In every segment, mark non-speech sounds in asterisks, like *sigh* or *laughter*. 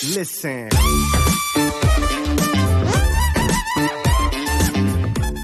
Listen.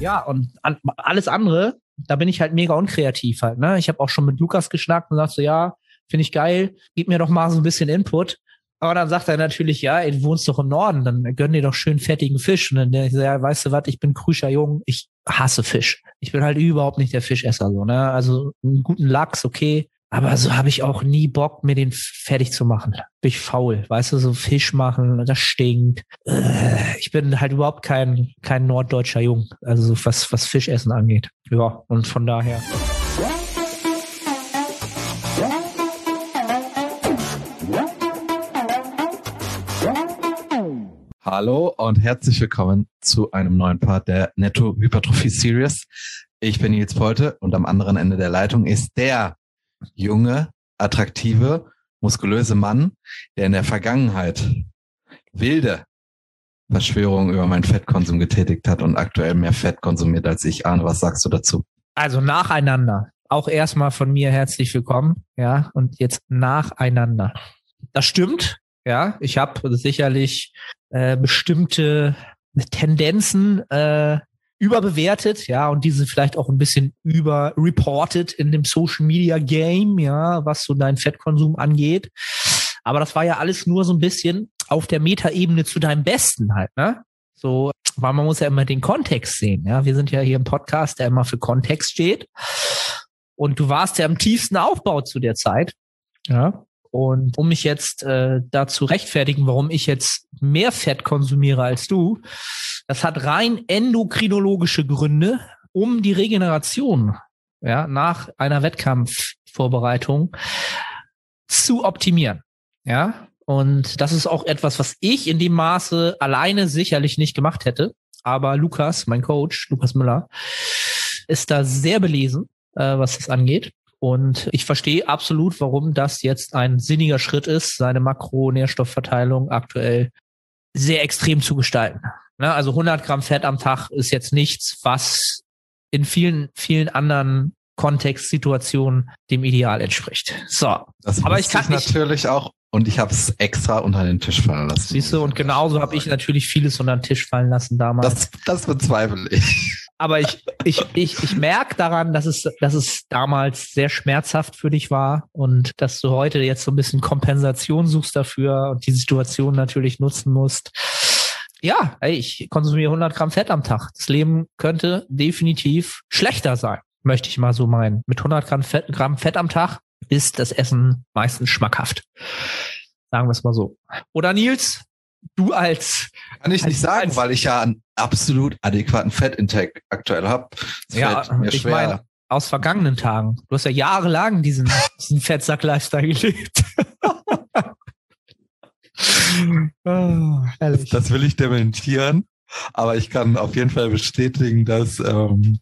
Ja, und an, alles andere, da bin ich halt mega unkreativ halt. Ne? Ich habe auch schon mit Lukas geschnackt und sagt so, ja, finde ich geil, gib mir doch mal so ein bisschen Input. Aber dann sagt er natürlich, ja, ey, du wohnst doch im Norden, dann gönn dir doch schön fettigen Fisch. Und dann so, ja, weißt du was, ich bin krüscher Jung, ich hasse Fisch. Ich bin halt überhaupt nicht der Fischesser so, ne? Also einen guten Lachs, okay. Aber so habe ich auch nie Bock, mir den fertig zu machen. Bin ich faul, weißt du, so Fisch machen, das stinkt. Äh, ich bin halt überhaupt kein, kein norddeutscher Jung, also was, was Fischessen angeht. Ja, und von daher. Hallo und herzlich willkommen zu einem neuen Part der Netto Hypertrophie Series. Ich bin Nils Polte und am anderen Ende der Leitung ist der junge, attraktive, muskulöse Mann, der in der Vergangenheit wilde Verschwörungen über meinen Fettkonsum getätigt hat und aktuell mehr Fett konsumiert als ich. Arne, was sagst du dazu? Also nacheinander. Auch erstmal von mir herzlich willkommen. Ja, und jetzt nacheinander. Das stimmt. Ja, ich habe sicherlich äh, bestimmte Tendenzen äh, überbewertet, ja, und diese vielleicht auch ein bisschen überreported in dem Social Media Game, ja, was so dein Fettkonsum angeht. Aber das war ja alles nur so ein bisschen auf der Metaebene zu deinem Besten halt, ne? So, weil man muss ja immer den Kontext sehen, ja. Wir sind ja hier im Podcast, der immer für Kontext steht. Und du warst ja im tiefsten Aufbau zu der Zeit, ja. Und um mich jetzt äh, da zu rechtfertigen, warum ich jetzt mehr Fett konsumiere als du, das hat rein endokrinologische Gründe, um die Regeneration ja, nach einer Wettkampfvorbereitung zu optimieren. Ja, und das ist auch etwas, was ich in dem Maße alleine sicherlich nicht gemacht hätte. Aber Lukas, mein Coach, Lukas Müller, ist da sehr belesen, äh, was das angeht. Und ich verstehe absolut, warum das jetzt ein sinniger Schritt ist, seine Makronährstoffverteilung aktuell sehr extrem zu gestalten. Ne? Also 100 Gramm Fett am Tag ist jetzt nichts, was in vielen, vielen anderen Kontextsituationen dem Ideal entspricht. So, das aber ich kann ich natürlich auch und ich habe es extra unter den Tisch fallen lassen. Siehst du, und genauso habe ich natürlich vieles unter den Tisch fallen lassen damals. Das, das bezweifle ich. Aber ich, ich, ich, ich merke daran, dass es, dass es damals sehr schmerzhaft für dich war und dass du heute jetzt so ein bisschen Kompensation suchst dafür und die Situation natürlich nutzen musst. Ja, ey, ich konsumiere 100 Gramm Fett am Tag. Das Leben könnte definitiv schlechter sein, möchte ich mal so meinen. Mit 100 Gramm Fett, Gramm Fett am Tag ist das Essen meistens schmackhaft. Sagen wir es mal so. Oder Nils, du als. Kann ich nicht sagen, weil ich ja einen absolut adäquaten Fettintake aktuell habe. Ja, ich meine, aus vergangenen Tagen. Du hast ja jahrelang diesen, *laughs* diesen Fettsack-Lifestyle gelebt. *laughs* oh, das, das, will ich dementieren, aber ich kann auf jeden Fall bestätigen, dass ähm,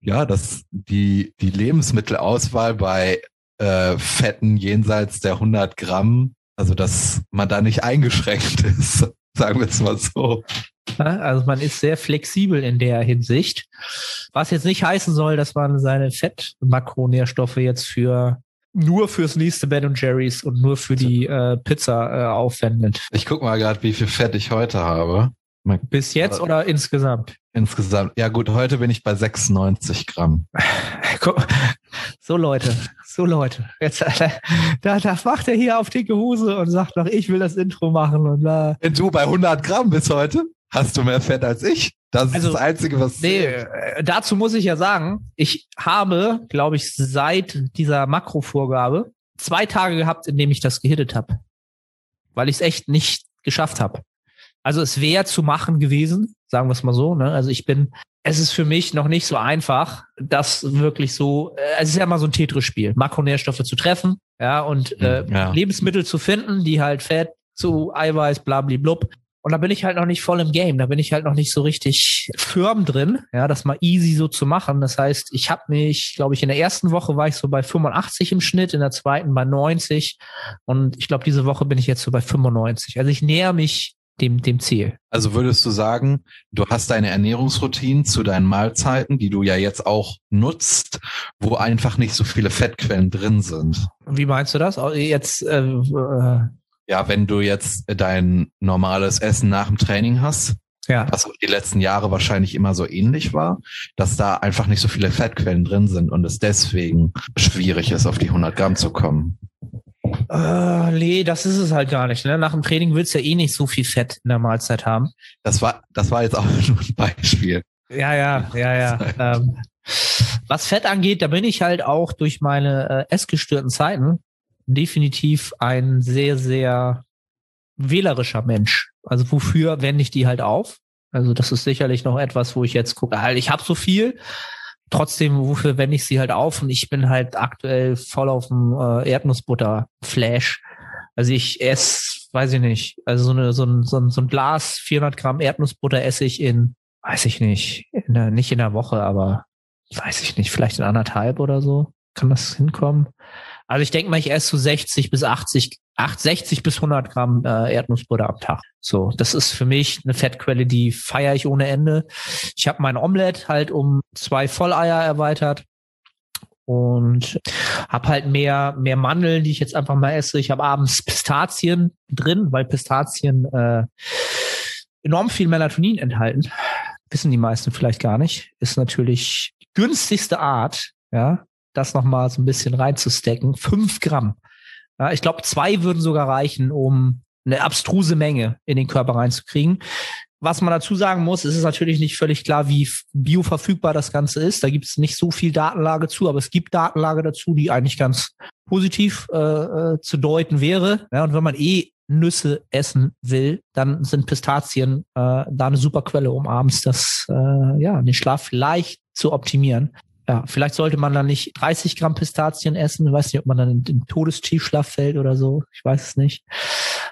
ja, dass die die Lebensmittelauswahl bei äh, Fetten jenseits der 100 Gramm also, dass man da nicht eingeschränkt *laughs* ist, sagen wir es mal so. Also man ist sehr flexibel in der Hinsicht. Was jetzt nicht heißen soll, dass man seine Fettmakronährstoffe jetzt für nur fürs nächste Ben und Jerry's und nur für die äh, Pizza äh, aufwendet. Ich guck mal gerade, wie viel Fett ich heute habe. Bis jetzt oder insgesamt? Insgesamt. Ja gut, heute bin ich bei 96 Gramm. *laughs* So Leute, so Leute. Jetzt, *laughs* da, da macht er hier auf dicke Hose und sagt noch, ich will das Intro machen und da. Wenn du bei 100 Gramm bist heute, hast du mehr Fett als ich. Das also, ist das Einzige, was. Nee, äh, dazu muss ich ja sagen, ich habe, glaube ich, seit dieser Makrovorgabe zwei Tage gehabt, in dem ich das gehittet habe. Weil ich es echt nicht geschafft habe. Also es wäre zu machen gewesen, sagen wir es mal so. Ne? Also ich bin, es ist für mich noch nicht so einfach, das wirklich so, äh, es ist ja mal so ein Tetris-Spiel, Makronährstoffe zu treffen, ja, und hm, äh, ja. Lebensmittel zu finden, die halt Fett zu Eiweiß, blablablub. Und da bin ich halt noch nicht voll im Game. Da bin ich halt noch nicht so richtig firm drin, ja, das mal easy so zu machen. Das heißt, ich habe mich, glaube ich, in der ersten Woche war ich so bei 85 im Schnitt, in der zweiten bei 90 und ich glaube, diese Woche bin ich jetzt so bei 95. Also ich näher mich dem, dem Ziel. Also würdest du sagen, du hast deine Ernährungsroutine zu deinen Mahlzeiten, die du ja jetzt auch nutzt, wo einfach nicht so viele Fettquellen drin sind. Wie meinst du das? Jetzt äh, äh Ja, wenn du jetzt dein normales Essen nach dem Training hast, ja. was auch die letzten Jahre wahrscheinlich immer so ähnlich war, dass da einfach nicht so viele Fettquellen drin sind und es deswegen schwierig ist, auf die 100 Gramm zu kommen. Äh, nee, das ist es halt gar nicht. Ne? Nach dem Training willst du ja eh nicht so viel Fett in der Mahlzeit haben. Das war, das war jetzt auch *laughs* nur ein Beispiel. Ja, ja, ja, ja. *laughs* ähm, was Fett angeht, da bin ich halt auch durch meine äh, essgestörten Zeiten definitiv ein sehr, sehr wählerischer Mensch. Also wofür wende ich die halt auf? Also das ist sicherlich noch etwas, wo ich jetzt gucke, halt, ich habe so viel, trotzdem, wofür wende ich sie halt auf? Und ich bin halt aktuell voll auf dem äh, Erdnussbutter-Flash. Also ich esse, weiß ich nicht, also so, eine, so, ein, so, ein, so ein Glas 400 Gramm Erdnussbutter esse ich in, weiß ich nicht, in der, nicht in der Woche, aber weiß ich nicht, vielleicht in anderthalb oder so. Kann das hinkommen? Also ich denke mal, ich esse so 60 bis 80, 8, 60 bis 100 Gramm äh, Erdnussbutter am Tag. So, das ist für mich eine Fettquelle, die feiere ich ohne Ende. Ich habe mein Omelett halt um zwei Volleier erweitert und habe halt mehr mehr Mandeln, die ich jetzt einfach mal esse. Ich habe abends Pistazien drin, weil Pistazien äh, enorm viel Melatonin enthalten. Wissen die meisten vielleicht gar nicht. Ist natürlich die günstigste Art, ja, das nochmal so ein bisschen reinzustecken. Fünf Gramm. Ja, ich glaube, zwei würden sogar reichen, um eine abstruse Menge in den Körper reinzukriegen. Was man dazu sagen muss, ist es natürlich nicht völlig klar, wie bioverfügbar das Ganze ist. Da gibt es nicht so viel Datenlage zu, aber es gibt Datenlage dazu, die eigentlich ganz positiv äh, äh, zu deuten wäre. Ja, und wenn man eh Nüsse essen will, dann sind Pistazien äh, da eine super Quelle, um abends das äh, ja den Schlaf leicht zu optimieren ja, vielleicht sollte man dann nicht 30 Gramm Pistazien essen. Ich weiß nicht, ob man dann in den Todestiefschlaf fällt oder so. Ich weiß es nicht.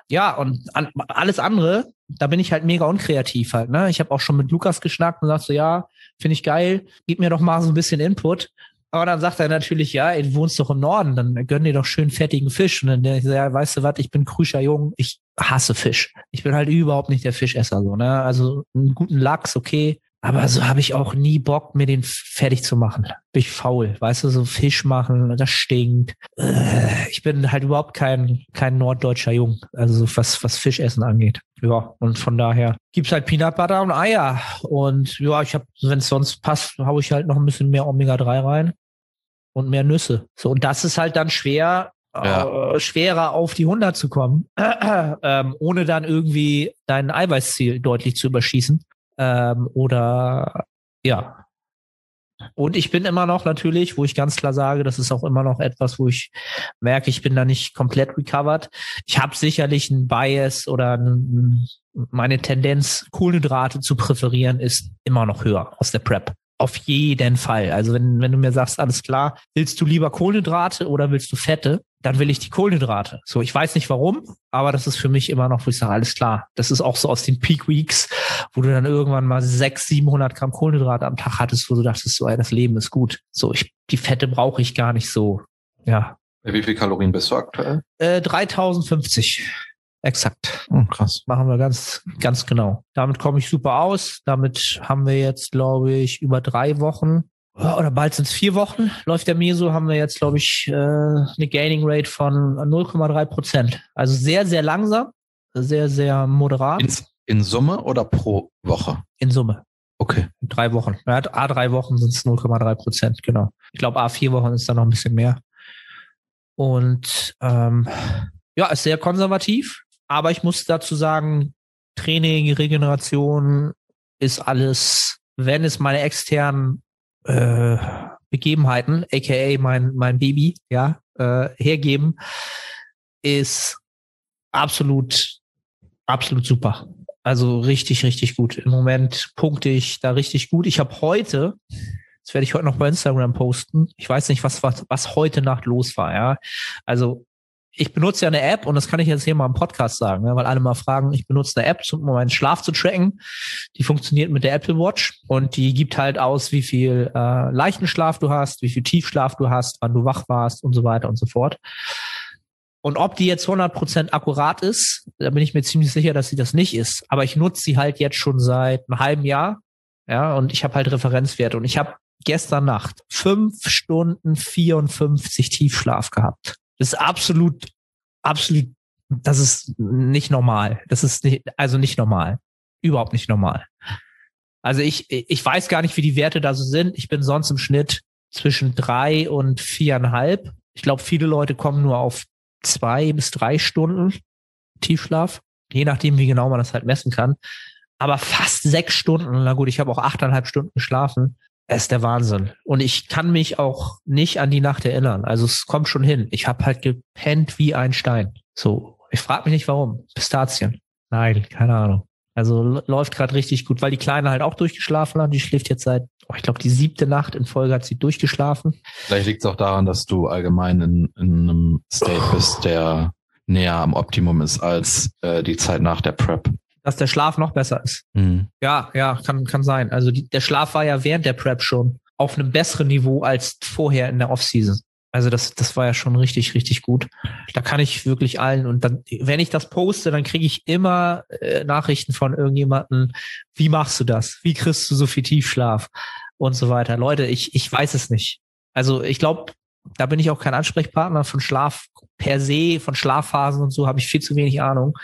Ja, und an, alles andere, da bin ich halt mega unkreativ halt. Ne? Ich habe auch schon mit Lukas geschnackt und sagst so, ja, finde ich geil, gib mir doch mal so ein bisschen Input. Aber dann sagt er natürlich, ja, ey, du wohnst doch im Norden, dann gönn dir doch schön fettigen Fisch. Und dann ich so, ja, weißt du was, ich bin krüscher Jung, ich hasse Fisch. Ich bin halt überhaupt nicht der Fischesser so, ne? Also einen guten Lachs, okay, aber so habe ich auch nie Bock, mir den fertig zu machen. Bin ich faul. Weißt du, so Fisch machen, das stinkt. Äh, ich bin halt überhaupt kein, kein norddeutscher Jung. Also was, was Fischessen angeht. Ja, und von daher gibt's halt Peanut Butter und Eier. Und ja, ich habe, wenn es sonst passt, hau ich halt noch ein bisschen mehr Omega-3 rein und mehr Nüsse. So, und das ist halt dann schwer, ja. äh, schwerer auf die 100 zu kommen, *clears throat* ähm, ohne dann irgendwie dein Eiweißziel deutlich zu überschießen. Ähm, oder ja. Und ich bin immer noch natürlich, wo ich ganz klar sage, das ist auch immer noch etwas, wo ich merke, ich bin da nicht komplett recovered. Ich habe sicherlich einen Bias oder ein, meine Tendenz, Kohlenhydrate zu präferieren, ist immer noch höher aus der Prep. Auf jeden Fall. Also wenn, wenn du mir sagst, alles klar, willst du lieber Kohlenhydrate oder willst du Fette? Dann will ich die Kohlenhydrate. So, ich weiß nicht warum, aber das ist für mich immer noch, wo ich sage, alles klar. Das ist auch so aus den Peak Weeks, wo du dann irgendwann mal 600, 700 Gramm Kohlenhydrate am Tag hattest, wo du dachtest, so, ey, das Leben ist gut. So, ich, die Fette brauche ich gar nicht so. Ja. Wie viel Kalorien bist du aktuell? Äh, 3050. Exakt. Oh, krass. Machen wir ganz, ganz genau. Damit komme ich super aus. Damit haben wir jetzt, glaube ich, über drei Wochen oder bald sind es vier Wochen, läuft der Meso, haben wir jetzt, glaube ich, äh, eine Gaining Rate von 0,3 Prozent. Also sehr, sehr langsam, sehr, sehr moderat. In, in, Summe oder pro Woche? In Summe. Okay. Drei Wochen. Ja, A drei Wochen sind es 0,3 Prozent, genau. Ich glaube, A vier Wochen ist da noch ein bisschen mehr. Und ähm, ja, ist sehr konservativ. Aber ich muss dazu sagen, Training, Regeneration ist alles, wenn es meine externen äh, Begebenheiten, aka mein, mein Baby, ja, äh, hergeben, ist absolut, absolut super. Also richtig, richtig gut. Im Moment punkte ich da richtig gut. Ich habe heute, das werde ich heute noch bei Instagram posten. Ich weiß nicht, was, was, was heute Nacht los war, ja. Also ich benutze ja eine App und das kann ich jetzt hier mal im Podcast sagen, ne, weil alle mal fragen, ich benutze eine App, um meinen Schlaf zu tracken. Die funktioniert mit der Apple Watch und die gibt halt aus, wie viel äh, leichten Schlaf du hast, wie viel Tiefschlaf du hast, wann du wach warst und so weiter und so fort. Und ob die jetzt 100% akkurat ist, da bin ich mir ziemlich sicher, dass sie das nicht ist. Aber ich nutze sie halt jetzt schon seit einem halben Jahr. Ja, und ich habe halt Referenzwerte. Und ich habe gestern Nacht fünf Stunden 54 Tiefschlaf gehabt. Das ist absolut, absolut das ist nicht normal. Das ist nicht, also nicht normal. Überhaupt nicht normal. Also ich, ich weiß gar nicht, wie die Werte da so sind. Ich bin sonst im Schnitt zwischen drei und viereinhalb. Ich glaube, viele Leute kommen nur auf zwei bis drei Stunden Tiefschlaf, je nachdem, wie genau man das halt messen kann. Aber fast sechs Stunden, na gut, ich habe auch achteinhalb Stunden geschlafen. Ist der Wahnsinn. Und ich kann mich auch nicht an die Nacht erinnern. Also es kommt schon hin. Ich habe halt gepennt wie ein Stein. So, ich frage mich nicht warum. Pistazien. Nein, keine Ahnung. Also läuft gerade richtig gut, weil die Kleine halt auch durchgeschlafen hat. Die schläft jetzt seit, oh, ich glaube, die siebte Nacht in Folge hat sie durchgeschlafen. Vielleicht liegt es auch daran, dass du allgemein in, in einem State bist, der näher am Optimum ist als äh, die Zeit nach der Prep. Dass der Schlaf noch besser ist. Mhm. Ja, ja, kann, kann sein. Also die, der Schlaf war ja während der Prep schon auf einem besseren Niveau als vorher in der Offseason. Also das, das war ja schon richtig, richtig gut. Da kann ich wirklich allen und dann, wenn ich das poste, dann kriege ich immer äh, Nachrichten von irgendjemanden, wie machst du das? Wie kriegst du so viel Tiefschlaf? Und so weiter. Leute, ich, ich weiß es nicht. Also ich glaube, da bin ich auch kein Ansprechpartner von Schlaf per se, von Schlafphasen und so habe ich viel zu wenig Ahnung.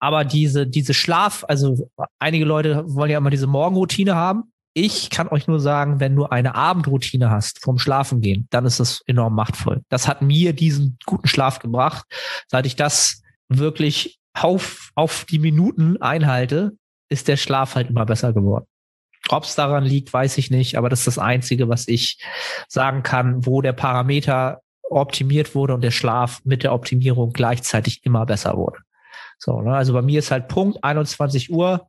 Aber diese, diese Schlaf, also einige Leute wollen ja immer diese Morgenroutine haben ich kann euch nur sagen, wenn du eine Abendroutine hast vom Schlafengehen, dann ist das enorm machtvoll. Das hat mir diesen guten Schlaf gebracht. Seit ich das wirklich auf, auf die Minuten einhalte, ist der Schlaf halt immer besser geworden. Ob es daran liegt, weiß ich nicht, aber das ist das Einzige, was ich sagen kann, wo der Parameter optimiert wurde und der Schlaf mit der Optimierung gleichzeitig immer besser wurde. So, ne? also bei mir ist halt Punkt 21 Uhr,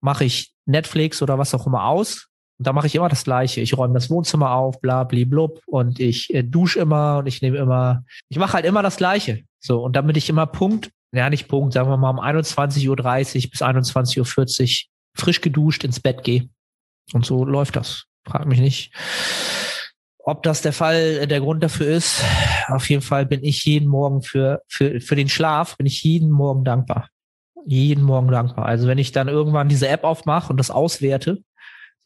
mache ich Netflix oder was auch immer aus. Und da mache ich immer das Gleiche. Ich räume das Wohnzimmer auf, bla, bli, blub. Und ich äh, dusche immer und ich nehme immer, ich mache halt immer das Gleiche. So, und damit ich immer Punkt, ja nicht Punkt, sagen wir mal um 21.30 Uhr bis 21.40 Uhr frisch geduscht ins Bett gehe. Und so läuft das. Frag mich nicht, ob das der Fall, äh, der Grund dafür ist. Auf jeden Fall bin ich jeden Morgen für, für, für den Schlaf, bin ich jeden Morgen dankbar jeden Morgen dankbar. Also wenn ich dann irgendwann diese App aufmache und das auswerte,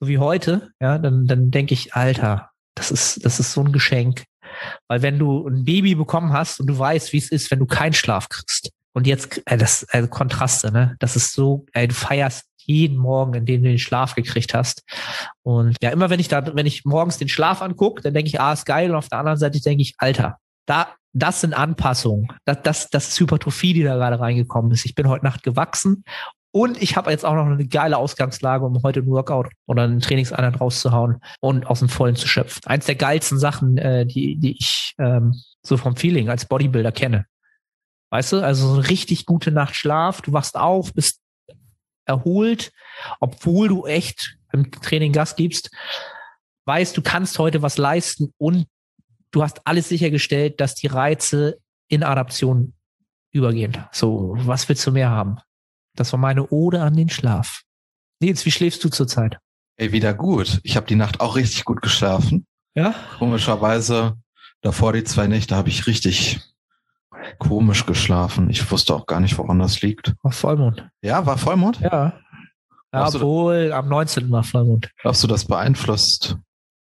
so wie heute, ja, dann, dann denke ich, Alter, das ist, das ist so ein Geschenk. Weil wenn du ein Baby bekommen hast und du weißt, wie es ist, wenn du keinen Schlaf kriegst. Und jetzt, äh, das äh, Kontraste, ne? Das ist so, ey, du feierst jeden Morgen, in dem du den Schlaf gekriegt hast. Und ja, immer wenn ich da, wenn ich morgens den Schlaf angucke, dann denke ich, ah, ist geil. Und auf der anderen Seite denke ich, Alter, da, das sind Anpassungen. Das, das, das ist Hypertrophie, die da gerade reingekommen ist. Ich bin heute Nacht gewachsen und ich habe jetzt auch noch eine geile Ausgangslage, um heute ein Workout oder einen Trainingseinheit rauszuhauen und aus dem Vollen zu schöpfen. Eins der geilsten Sachen, äh, die, die ich ähm, so vom Feeling als Bodybuilder kenne. Weißt du, also so eine richtig gute Nacht Schlaf, du wachst auf, bist erholt, obwohl du echt im Training Gas gibst, weißt, du kannst heute was leisten und du hast alles sichergestellt, dass die Reize in Adaption übergehen. So, was willst du mehr haben? Das war meine Ode an den Schlaf. Nils, wie schläfst du zurzeit? Ey, wieder gut. Ich habe die Nacht auch richtig gut geschlafen. Ja? Komischerweise, davor die zwei Nächte habe ich richtig komisch geschlafen. Ich wusste auch gar nicht, woran das liegt. War Vollmond. Ja, war Vollmond? Ja. ja obwohl, am 19. war Vollmond. Glaubst du, das beeinflusst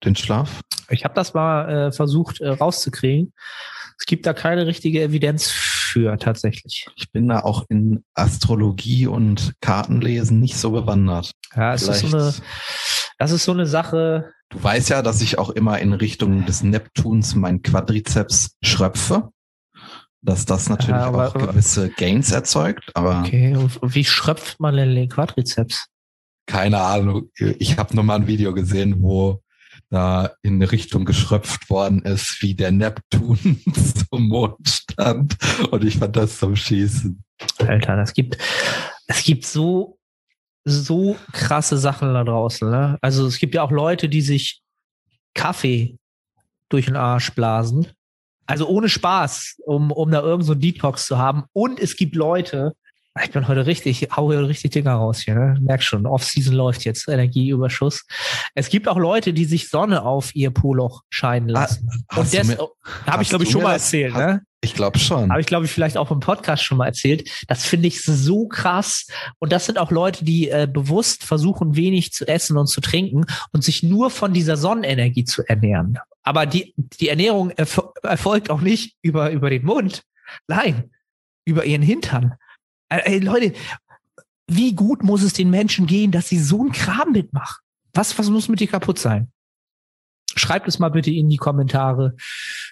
den Schlaf? Ich habe das mal äh, versucht äh, rauszukriegen. Es gibt da keine richtige Evidenz für tatsächlich. Ich bin da auch in Astrologie und Kartenlesen nicht so bewandert. Ja, es ist so eine, das ist so eine Sache. Du weißt ja, dass ich auch immer in Richtung des Neptuns mein Quadrizeps schröpfe. Dass das natürlich ja, aber, auch gewisse Gains erzeugt. Aber okay, und wie schröpft man denn den Quadrizeps? Keine Ahnung. Ich habe nur mal ein Video gesehen, wo da in eine Richtung geschröpft worden ist, wie der Neptun *laughs* zum Mond stand. Und ich fand das zum Schießen. Alter, das gibt, es gibt so, so krasse Sachen da draußen. Ne? Also es gibt ja auch Leute, die sich Kaffee durch den Arsch blasen. Also ohne Spaß, um, um da irgend so ein Detox zu haben. Und es gibt Leute, ich bin heute richtig, hau hier richtig Dinger raus hier, ne? Merk schon, Off-Season läuft jetzt, Energieüberschuss. Es gibt auch Leute, die sich Sonne auf ihr Poloch scheinen ah, lassen. Ah, Und das habe ich, glaube ich, schon mal erzählt, ne? Ich glaube schon. Habe ich, glaube ich, vielleicht auch im Podcast schon mal erzählt. Das finde ich so krass. Und das sind auch Leute, die äh, bewusst versuchen, wenig zu essen und zu trinken und sich nur von dieser Sonnenenergie zu ernähren. Aber die, die Ernährung erfol erfolgt auch nicht über, über den Mund. Nein, über ihren Hintern. Äh, ey, Leute, wie gut muss es den Menschen gehen, dass sie so einen Kram mitmachen? Was, was muss mit dir kaputt sein? Schreibt es mal bitte in die Kommentare.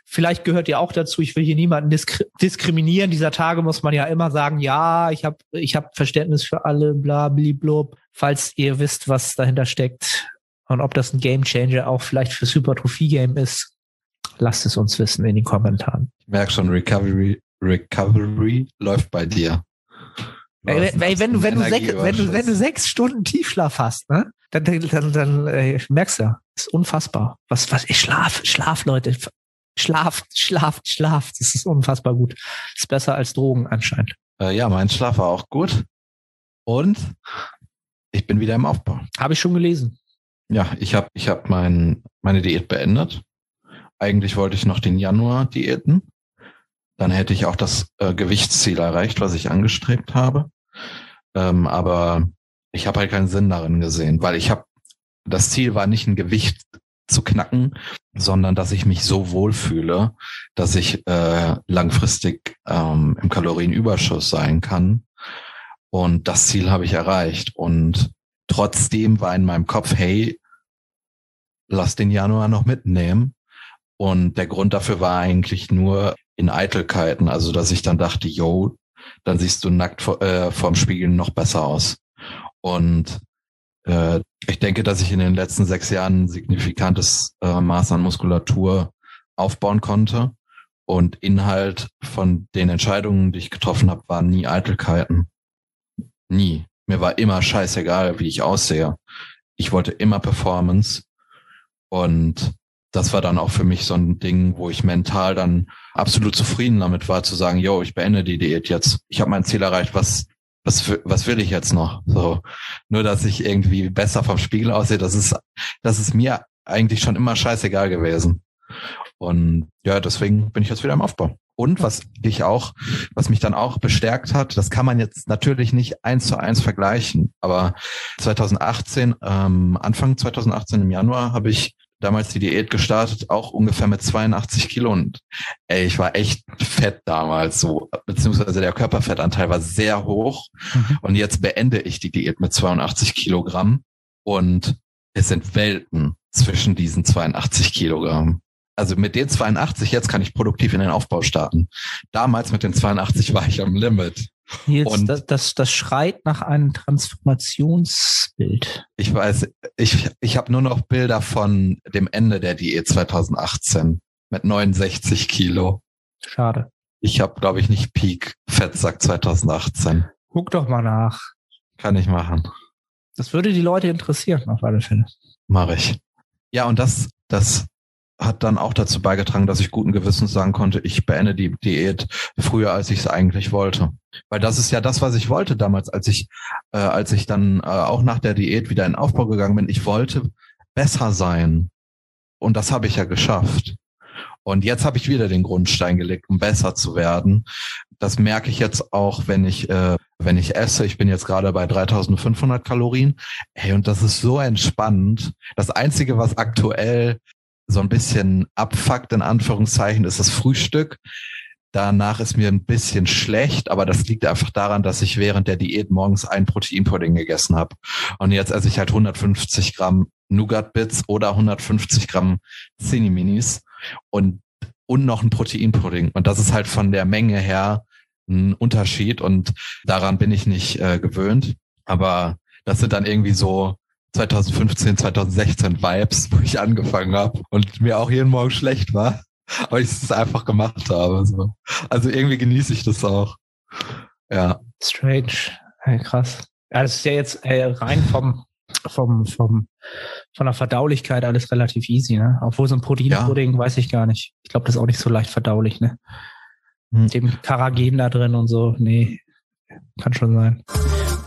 Vielleicht gehört ihr auch dazu. Ich will hier niemanden diskri diskriminieren. Dieser Tage muss man ja immer sagen, ja, ich habe ich hab Verständnis für alle, bla, blub. Falls ihr wisst, was dahinter steckt und ob das ein Game Changer auch vielleicht fürs Hypertrophie Game ist, lasst es uns wissen in den Kommentaren. Ich merke schon, Recovery, Recovery läuft bei dir. Ey, ey, wenn du, wenn du, sech, wenn du, wenn du sechs Stunden Tiefschlaf hast, ne, dann, dann, dann, dann äh, merkst du, ist unfassbar. Was, was, ich schlaf, schlaf, Leute. Schlaft, schlaft, schlaft. Das ist unfassbar gut. Ist besser als Drogen anscheinend. Äh, ja, mein Schlaf war auch gut. Und ich bin wieder im Aufbau. Habe ich schon gelesen. Ja, ich habe ich hab mein, meine Diät beendet. Eigentlich wollte ich noch den Januar diäten. Dann hätte ich auch das äh, Gewichtsziel erreicht, was ich angestrebt habe. Ähm, aber ich habe halt keinen Sinn darin gesehen, weil ich habe, das Ziel war nicht ein Gewicht zu knacken, sondern dass ich mich so wohlfühle, dass ich äh, langfristig ähm, im Kalorienüberschuss sein kann. Und das Ziel habe ich erreicht. Und trotzdem war in meinem Kopf, hey, lass den Januar noch mitnehmen. Und der Grund dafür war eigentlich nur in Eitelkeiten. Also, dass ich dann dachte, yo, dann siehst du nackt vor, äh, vorm Spiegel noch besser aus. Und äh, ich denke, dass ich in den letzten sechs Jahren ein signifikantes äh, Maß an Muskulatur aufbauen konnte. Und Inhalt von den Entscheidungen, die ich getroffen habe, waren nie Eitelkeiten. Nie. Mir war immer scheißegal, wie ich aussehe. Ich wollte immer Performance. Und das war dann auch für mich so ein Ding, wo ich mental dann absolut zufrieden damit war, zu sagen, yo, ich beende die Diät jetzt. Ich habe mein Ziel erreicht. Was, was, was will ich jetzt noch? So, nur dass ich irgendwie besser vom Spiegel aussehe, das ist, das ist mir eigentlich schon immer scheißegal gewesen. Und ja, deswegen bin ich jetzt wieder im Aufbau. Und was ich auch, was mich dann auch bestärkt hat, das kann man jetzt natürlich nicht eins zu eins vergleichen, aber 2018, ähm, Anfang 2018 im Januar habe ich damals die Diät gestartet, auch ungefähr mit 82 Kilo. Und ey, ich war echt fett damals so, beziehungsweise der Körperfettanteil war sehr hoch. Mhm. Und jetzt beende ich die Diät mit 82 Kilogramm. Und es sind Welten zwischen diesen 82 Kilogramm. Also mit den 82 jetzt kann ich produktiv in den Aufbau starten. Damals mit den 82 war ich am Limit. Jetzt, und das, das, das schreit nach einem Transformationsbild. Ich weiß, ich, ich habe nur noch Bilder von dem Ende der Diät 2018 mit 69 Kilo. Schade. Ich habe, glaube ich, nicht Peak Fettsack 2018. Guck doch mal nach. Kann ich machen. Das würde die Leute interessieren, auf alle Fälle. Mache ich. Ja, und das, das hat dann auch dazu beigetragen, dass ich guten Gewissens sagen konnte, ich beende die Diät früher, als ich es eigentlich wollte. Weil das ist ja das, was ich wollte damals, als ich, äh, als ich dann äh, auch nach der Diät wieder in Aufbau gegangen bin. Ich wollte besser sein. Und das habe ich ja geschafft. Und jetzt habe ich wieder den Grundstein gelegt, um besser zu werden. Das merke ich jetzt auch, wenn ich, äh, wenn ich esse. Ich bin jetzt gerade bei 3500 Kalorien. Hey, und das ist so entspannt. Das Einzige, was aktuell so ein bisschen abfuckt, in Anführungszeichen, ist das Frühstück. Danach ist mir ein bisschen schlecht, aber das liegt einfach daran, dass ich während der Diät morgens ein Proteinpudding gegessen habe. Und jetzt esse ich halt 150 Gramm Nougat Bits oder 150 Gramm Cini Minis und, und noch ein Proteinpudding. Und das ist halt von der Menge her ein Unterschied und daran bin ich nicht äh, gewöhnt. Aber das sind dann irgendwie so 2015, 2016 Vibes, wo ich angefangen habe und mir auch jeden Morgen schlecht war, *laughs* aber ich es einfach gemacht habe. So. Also irgendwie genieße ich das auch. Ja. Strange. Hey, krass. Ja, das ist ja jetzt äh, rein vom, vom, vom, von der Verdaulichkeit alles relativ easy, ne? Obwohl so ein Proteinpudding, ja. weiß ich gar nicht. Ich glaube, das ist auch nicht so leicht verdaulich, ne? Hm. Dem Karagen da drin und so. Nee, kann schon sein.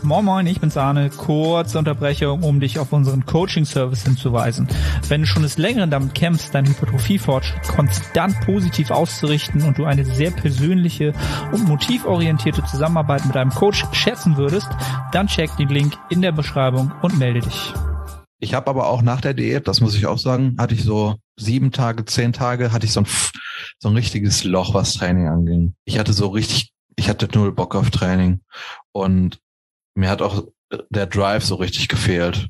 Moin Moin, ich bin Sahne. Kurze Unterbrechung, um dich auf unseren Coaching-Service hinzuweisen. Wenn du schon des Längeren damit kämpfst, deinen Hypertrophie-Fortschritt konstant positiv auszurichten und du eine sehr persönliche und motivorientierte Zusammenarbeit mit einem Coach schätzen würdest, dann check den Link in der Beschreibung und melde dich. Ich habe aber auch nach der Diät, das muss ich auch sagen, hatte ich so sieben Tage, zehn Tage, hatte ich so ein, so ein richtiges Loch, was Training anging. Ich hatte so richtig ich hatte null Bock auf Training und mir hat auch der Drive so richtig gefehlt.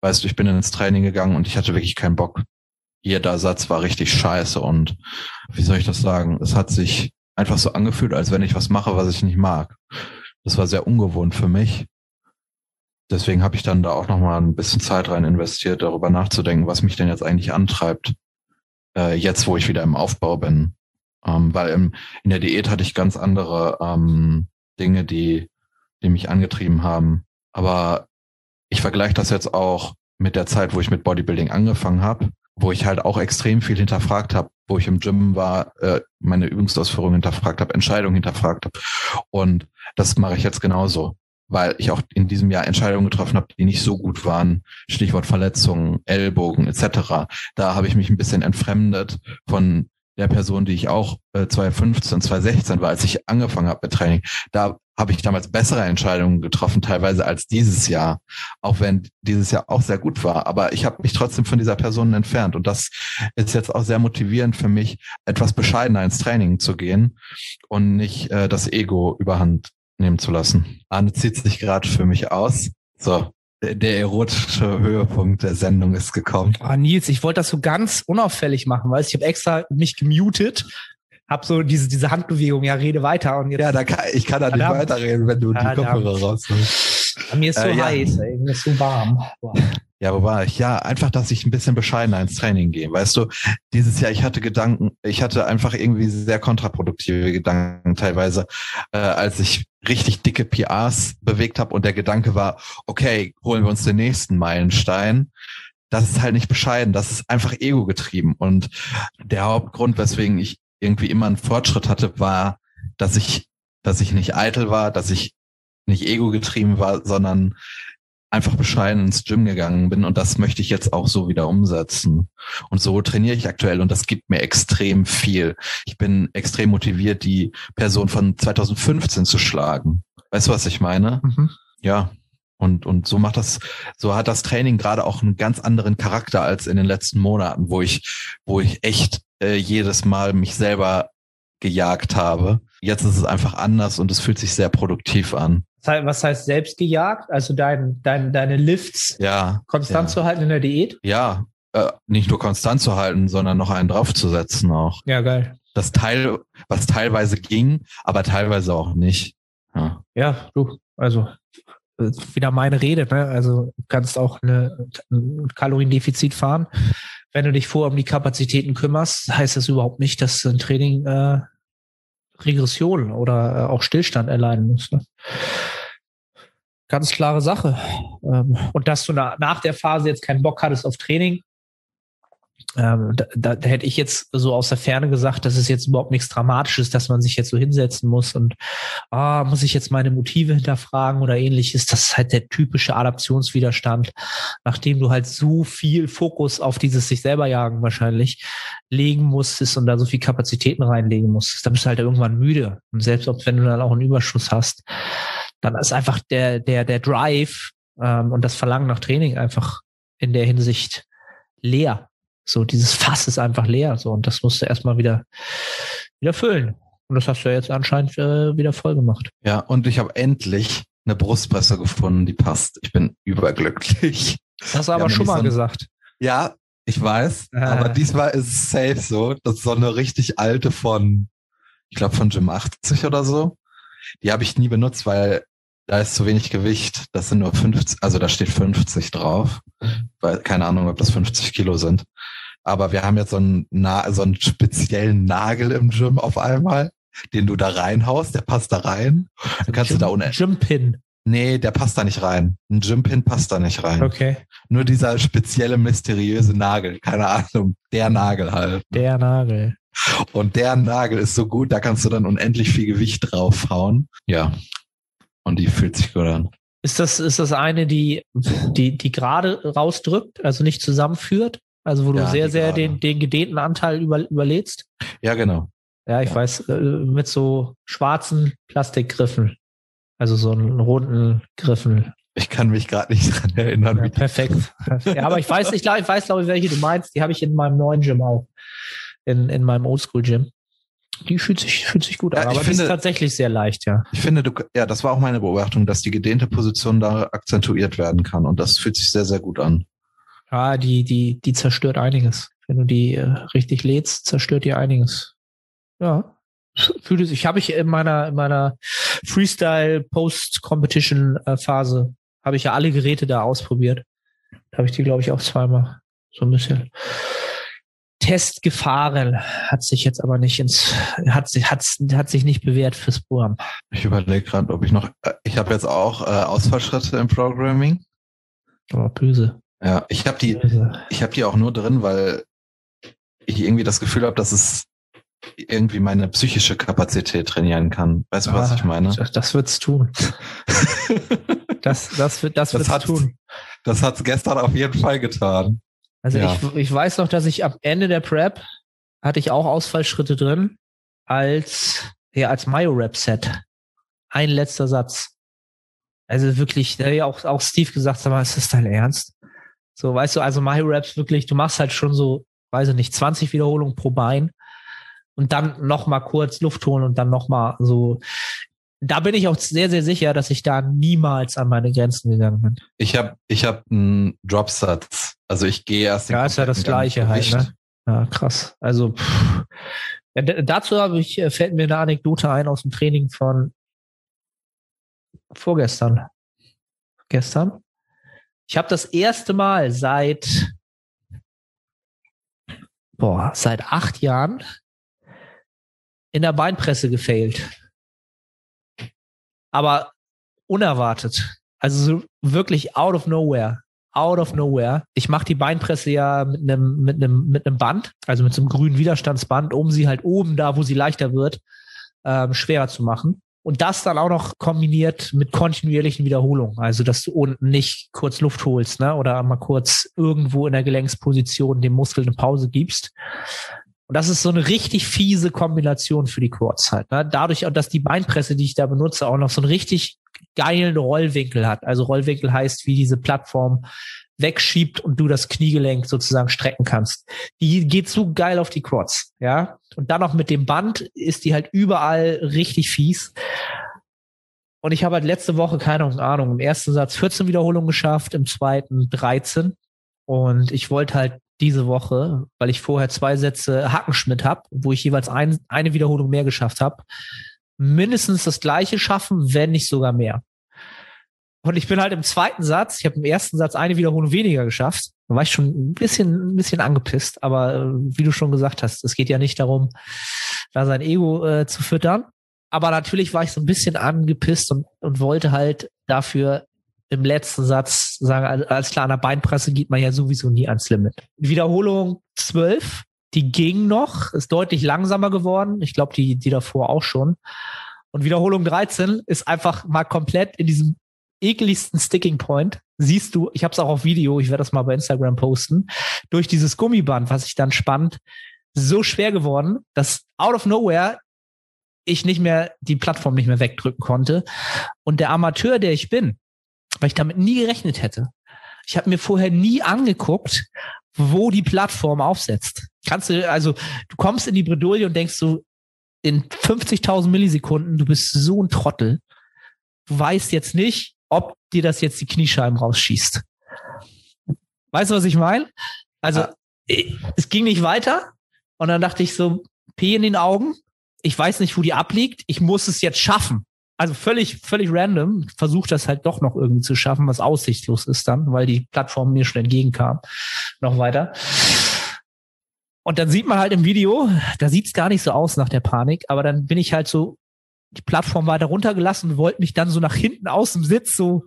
Weißt du, ich bin ins Training gegangen und ich hatte wirklich keinen Bock. Jeder Satz war richtig scheiße und wie soll ich das sagen? Es hat sich einfach so angefühlt, als wenn ich was mache, was ich nicht mag. Das war sehr ungewohnt für mich. Deswegen habe ich dann da auch noch mal ein bisschen Zeit rein investiert, darüber nachzudenken, was mich denn jetzt eigentlich antreibt, äh, jetzt wo ich wieder im Aufbau bin. Ähm, weil im, in der Diät hatte ich ganz andere ähm, Dinge, die, die mich angetrieben haben. Aber ich vergleiche das jetzt auch mit der Zeit, wo ich mit Bodybuilding angefangen habe, wo ich halt auch extrem viel hinterfragt habe, wo ich im Gym war, äh, meine Übungsausführung hinterfragt habe, Entscheidungen hinterfragt habe. Und das mache ich jetzt genauso, weil ich auch in diesem Jahr Entscheidungen getroffen habe, die nicht so gut waren. Stichwort Verletzungen, Ellbogen etc. Da habe ich mich ein bisschen entfremdet von der Person, die ich auch äh, 2015, 2016 war, als ich angefangen habe mit Training. Da habe ich damals bessere Entscheidungen getroffen, teilweise als dieses Jahr, auch wenn dieses Jahr auch sehr gut war. Aber ich habe mich trotzdem von dieser Person entfernt. Und das ist jetzt auch sehr motivierend für mich, etwas bescheidener ins Training zu gehen und nicht äh, das Ego überhand nehmen zu lassen. Arne zieht sich gerade für mich aus. So, der erotische Höhepunkt der Sendung ist gekommen. Oh, Nils, ich wollte das so ganz unauffällig machen, weil ich habe extra mich gemutet, habe so diese diese Handbewegung, ja, rede weiter und jetzt, Ja, da kann, ich kann da nicht weiterreden, wenn du die Kopfhörer rausnimmst. Mir ist so äh, heiß, ja. ey, mir ist so warm. Boah. Ja, wo war ich? Ja, einfach, dass ich ein bisschen bescheidener ins Training gehe. Weißt du, dieses Jahr, ich hatte Gedanken, ich hatte einfach irgendwie sehr kontraproduktive Gedanken teilweise, äh, als ich richtig dicke PRs bewegt habe und der Gedanke war, okay, holen wir uns den nächsten Meilenstein. Das ist halt nicht bescheiden, das ist einfach ego getrieben. Und der Hauptgrund, weswegen ich irgendwie immer einen Fortschritt hatte, war, dass ich, dass ich nicht eitel war, dass ich nicht ego getrieben war, sondern einfach bescheiden ins Gym gegangen bin und das möchte ich jetzt auch so wieder umsetzen. Und so trainiere ich aktuell und das gibt mir extrem viel. Ich bin extrem motiviert, die Person von 2015 zu schlagen. Weißt du, was ich meine? Mhm. Ja. Und, und so macht das, so hat das Training gerade auch einen ganz anderen Charakter als in den letzten Monaten, wo ich, wo ich echt äh, jedes Mal mich selber gejagt habe. Jetzt ist es einfach anders und es fühlt sich sehr produktiv an. Was heißt selbst gejagt? Also dein, dein, deine Lifts ja, konstant ja. zu halten in der Diät? Ja, äh, nicht nur konstant zu halten, sondern noch einen draufzusetzen auch. Ja, geil. Das Teil, was teilweise ging, aber teilweise auch nicht. Ja, ja du, also wieder meine Rede, ne? Also kannst auch eine, ein Kaloriendefizit fahren. Wenn du dich vorher um die Kapazitäten kümmerst, heißt das überhaupt nicht, dass ein Training äh, Regression oder äh, auch Stillstand erleiden muss. Ne? Ganz klare Sache. Ähm, und dass du na, nach der Phase jetzt keinen Bock hattest auf Training, ähm, da, da, da hätte ich jetzt so aus der Ferne gesagt, dass es jetzt überhaupt nichts Dramatisches, dass man sich jetzt so hinsetzen muss und ah, muss ich jetzt meine Motive hinterfragen oder ähnliches. Das ist halt der typische Adaptionswiderstand, nachdem du halt so viel Fokus auf dieses sich selber jagen wahrscheinlich legen musstest und da so viel Kapazitäten reinlegen musstest. Da bist du halt irgendwann müde. Und selbst ob wenn du dann auch einen Überschuss hast, dann ist einfach der, der, der Drive ähm, und das Verlangen nach Training einfach in der Hinsicht leer. So, dieses Fass ist einfach leer. So, und das musst du erstmal wieder, wieder füllen. Und das hast du ja jetzt anscheinend äh, wieder voll gemacht. Ja, und ich habe endlich eine Brustpresse gefunden, die passt. Ich bin überglücklich. Das hast du aber schon mal so gesagt. Ja, ich weiß. Ah. Aber diesmal ist es safe so. Das ist so eine richtig alte von, ich glaube, von Gym 80 oder so. Die habe ich nie benutzt, weil da ist zu wenig Gewicht. Das sind nur 50, also da steht 50 drauf. Weil, keine Ahnung, ob das 50 Kilo sind. Aber wir haben jetzt so einen, Na so einen speziellen Nagel im Gym auf einmal, den du da reinhaust, der passt da rein. Dann kannst Gym, du da ohne. Gympin. Nee, der passt da nicht rein. Ein Gympin passt da nicht rein. Okay. Nur dieser spezielle, mysteriöse Nagel. Keine Ahnung. Der Nagel halt. Der Nagel. Und der Nagel ist so gut, da kannst du dann unendlich viel Gewicht draufhauen. Ja. Und die fühlt sich gut an. Ist das, ist das eine, die, die, die gerade rausdrückt, also nicht zusammenführt? Also wo du ja, sehr, sehr den, den gedehnten Anteil über, überlädst? Ja, genau. Ja, ich ja. weiß, äh, mit so schwarzen Plastikgriffen. Also so einen runden Griffen. Ich kann mich gerade nicht *laughs* dran erinnern. Ja, perfekt. *laughs* ja, aber ich weiß, ich glaube, ich weiß, glaube ich, welche du meinst. Die habe ich in meinem neuen Gym auch. In, in meinem Oldschool-Gym. Die fühlt sich, fühlt sich gut Ja, an, aber die finde- ist tatsächlich sehr leicht, ja. Ich finde, du, ja, das war auch meine Beobachtung, dass die gedehnte Position da akzentuiert werden kann und das fühlt sich sehr, sehr gut an. Ja, die, die, die zerstört einiges. Wenn du die äh, richtig lädst, zerstört die einiges. Ja. Fühlt es, ich habe ich in meiner, in meiner Freestyle Post Competition äh, Phase habe ich ja alle Geräte da ausprobiert. Da habe ich die, glaube ich, auch zweimal so ein bisschen Test gefahren. Hat sich jetzt aber nicht ins, hat sich, hat, hat sich nicht bewährt fürs Programm. Ich überlege gerade, ob ich noch, äh, ich habe jetzt auch äh, Ausfallschritte im Programming. Aber böse. Ja, ich habe die, ich habe die auch nur drin, weil ich irgendwie das Gefühl habe, dass es irgendwie meine psychische Kapazität trainieren kann. Weißt du, was Ah, ich meine? Das, wird's tun. *laughs* Das, das wird, das, Das wird's tun. Das hat's gestern auf jeden Fall getan. Also Ja. ich, ich weiß noch, dass ich am Ende der Prep hatte ich auch Ausfallschritte drin als ja als Mayo-Rap-Set. Ein letzter Satz. Also wirklich, da hat ja auch, auch Steve gesagt, sag mal, ist das dein Ernst? So, weißt du, also Mayo-Raps wirklich, du machst halt schon so, weiß ich nicht, 20 Wiederholungen pro Bein und dann noch mal kurz Luft holen und dann noch mal so. Da bin ich auch sehr, sehr sicher, dass ich da niemals an meine Grenzen gegangen bin. Ich habe ich hab einen Dropsatz. Also ich gehe erst den Ja, ist ja das Gleiche halt, ne? Ja, krass. Also pff. Ja, dazu habe ich, äh, fällt mir eine Anekdote ein aus dem Training von vorgestern. Gestern. Ich habe das erste Mal seit boah, seit acht Jahren in der Beinpresse gefailt. Aber unerwartet. Also so wirklich out of nowhere out of nowhere. Ich mache die Beinpresse ja mit einem mit einem mit einem Band, also mit so einem grünen Widerstandsband, um sie halt oben da, wo sie leichter wird, ähm, schwerer zu machen. Und das dann auch noch kombiniert mit kontinuierlichen Wiederholungen, also dass du unten nicht kurz Luft holst, ne, oder mal kurz irgendwo in der Gelenksposition dem Muskel eine Pause gibst. Und das ist so eine richtig fiese Kombination für die Quads halt. Ne? Dadurch, dass die Beinpresse, die ich da benutze, auch noch so einen richtig geilen Rollwinkel hat. Also Rollwinkel heißt, wie diese Plattform wegschiebt und du das Kniegelenk sozusagen strecken kannst. Die geht so geil auf die Quads, ja. Und dann noch mit dem Band ist die halt überall richtig fies. Und ich habe halt letzte Woche, keine Ahnung, im ersten Satz 14 Wiederholungen geschafft, im zweiten 13. Und ich wollte halt diese Woche, weil ich vorher zwei Sätze Hackenschmidt habe, wo ich jeweils ein, eine Wiederholung mehr geschafft habe, mindestens das gleiche schaffen, wenn nicht sogar mehr. Und ich bin halt im zweiten Satz, ich habe im ersten Satz eine Wiederholung weniger geschafft. Da war ich schon ein bisschen, ein bisschen angepisst, aber äh, wie du schon gesagt hast, es geht ja nicht darum, da sein Ego äh, zu füttern. Aber natürlich war ich so ein bisschen angepisst und, und wollte halt dafür im letzten Satz sagen, also als klar, an der Beinpresse geht man ja sowieso nie ans Limit. Wiederholung 12, die ging noch, ist deutlich langsamer geworden. Ich glaube, die, die davor auch schon. Und Wiederholung 13 ist einfach mal komplett in diesem ekeligsten Sticking Point. Siehst du, ich habe es auch auf Video, ich werde das mal bei Instagram posten, durch dieses Gummiband, was ich dann spannt, so schwer geworden, dass out of nowhere ich nicht mehr die Plattform nicht mehr wegdrücken konnte. Und der Amateur, der ich bin, weil ich damit nie gerechnet hätte, ich habe mir vorher nie angeguckt, wo die Plattform aufsetzt. Kannst du, also du kommst in die Bredouille und denkst so, in 50.000 Millisekunden, du bist so ein Trottel. Du weißt jetzt nicht, ob dir das jetzt die Kniescheiben rausschießt. Weißt du, was ich meine? Also, Ja. ich- es ging nicht weiter. Und dann dachte ich so, P in den Augen. Ich weiß nicht, wo die abliegt. Ich muss es jetzt schaffen. Also völlig, völlig random. Versuche das halt doch noch irgendwie zu schaffen, was aussichtslos ist dann, weil die Plattform mir schon entgegenkam. Noch weiter. Und dann sieht man halt im Video, da sieht's gar nicht so aus nach der Panik, aber dann bin ich halt so die Plattform weiter runtergelassen und wollte mich dann so nach hinten aus dem Sitz so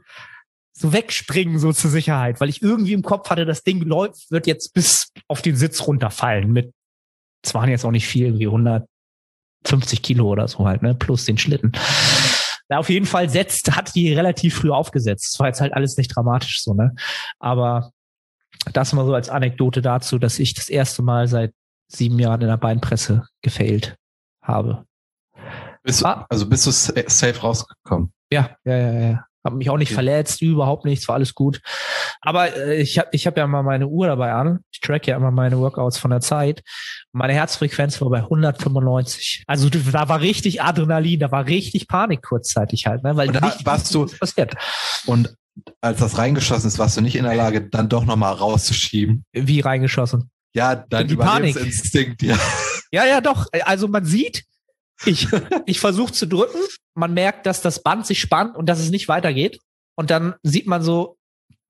so wegspringen so zur Sicherheit, weil ich irgendwie im Kopf hatte, das Ding läuft, wird jetzt bis auf den Sitz runterfallen mit, es waren jetzt auch nicht viel, irgendwie 150 Kilo oder so halt, ne, plus den Schlitten. Na, auf jeden Fall setzt, hat die relativ früh aufgesetzt. Das war jetzt halt alles nicht dramatisch so, ne, aber das mal so als Anekdote dazu, dass ich das erste Mal seit sieben Jahren in der Beinpresse gefailt habe. Bist du, Ah. also bist du sa- safe rausgekommen? Ja, ja, ja, ja. Habe mich auch nicht okay. verletzt, überhaupt nichts, war alles gut. Aber äh, ich habe ich hab ja mal meine Uhr dabei an. Ich track ja immer meine Workouts von der Zeit. Meine Herzfrequenz war bei 195. Also da war richtig Adrenalin, da war richtig Panik kurzzeitig halt, ne? Weil und da warst du passiert. Und als das reingeschossen ist, warst du nicht in der Lage, dann doch nochmal rauszuschieben. Wie reingeschossen? Ja, dein die Überlebensinstinkt, ja. Ja, ja, doch. Also man sieht, ich, ich versuche zu drücken, man merkt, dass das Band sich spannt und dass es nicht weitergeht. Und dann sieht man so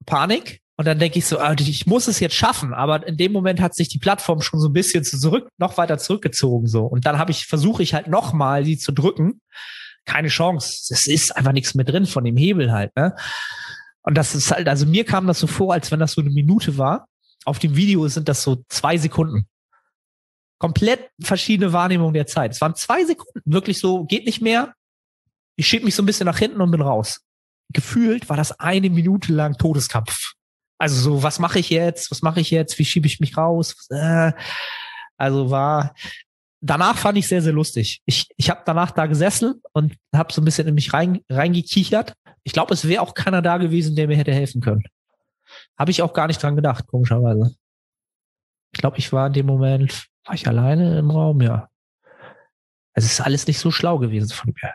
Panik. Und dann denke ich so, ah, ich muss es jetzt schaffen. Aber in dem Moment hat sich die Plattform schon so ein bisschen zurück, noch weiter zurückgezogen so. Und dann habe ich versuche ich halt noch mal sie zu drücken. Keine Chance. Es ist einfach nichts mehr drin von dem Hebel halt. Ne? Und das ist halt, also mir kam das so vor, als wenn das so eine Minute war. Auf dem Video sind das so zwei Sekunden. Komplett verschiedene Wahrnehmungen der Zeit. Es waren zwei Sekunden. Wirklich so, geht nicht mehr. Ich schieb mich so ein bisschen nach hinten und bin raus. Gefühlt war das eine Minute lang Todeskampf. Also so, was mache ich jetzt? Was mache ich jetzt? Wie schiebe ich mich raus? Äh, also war danach fand ich sehr sehr lustig. Ich ich habe danach da gesessen und habe so ein bisschen in mich rein reingekichert ich glaube, es wäre auch keiner da gewesen, der mir hätte helfen können. Habe ich auch gar nicht dran gedacht, komischerweise. Ich glaube, ich war in dem Moment, war ich alleine im Raum, ja. Es ist alles nicht so schlau gewesen von mir.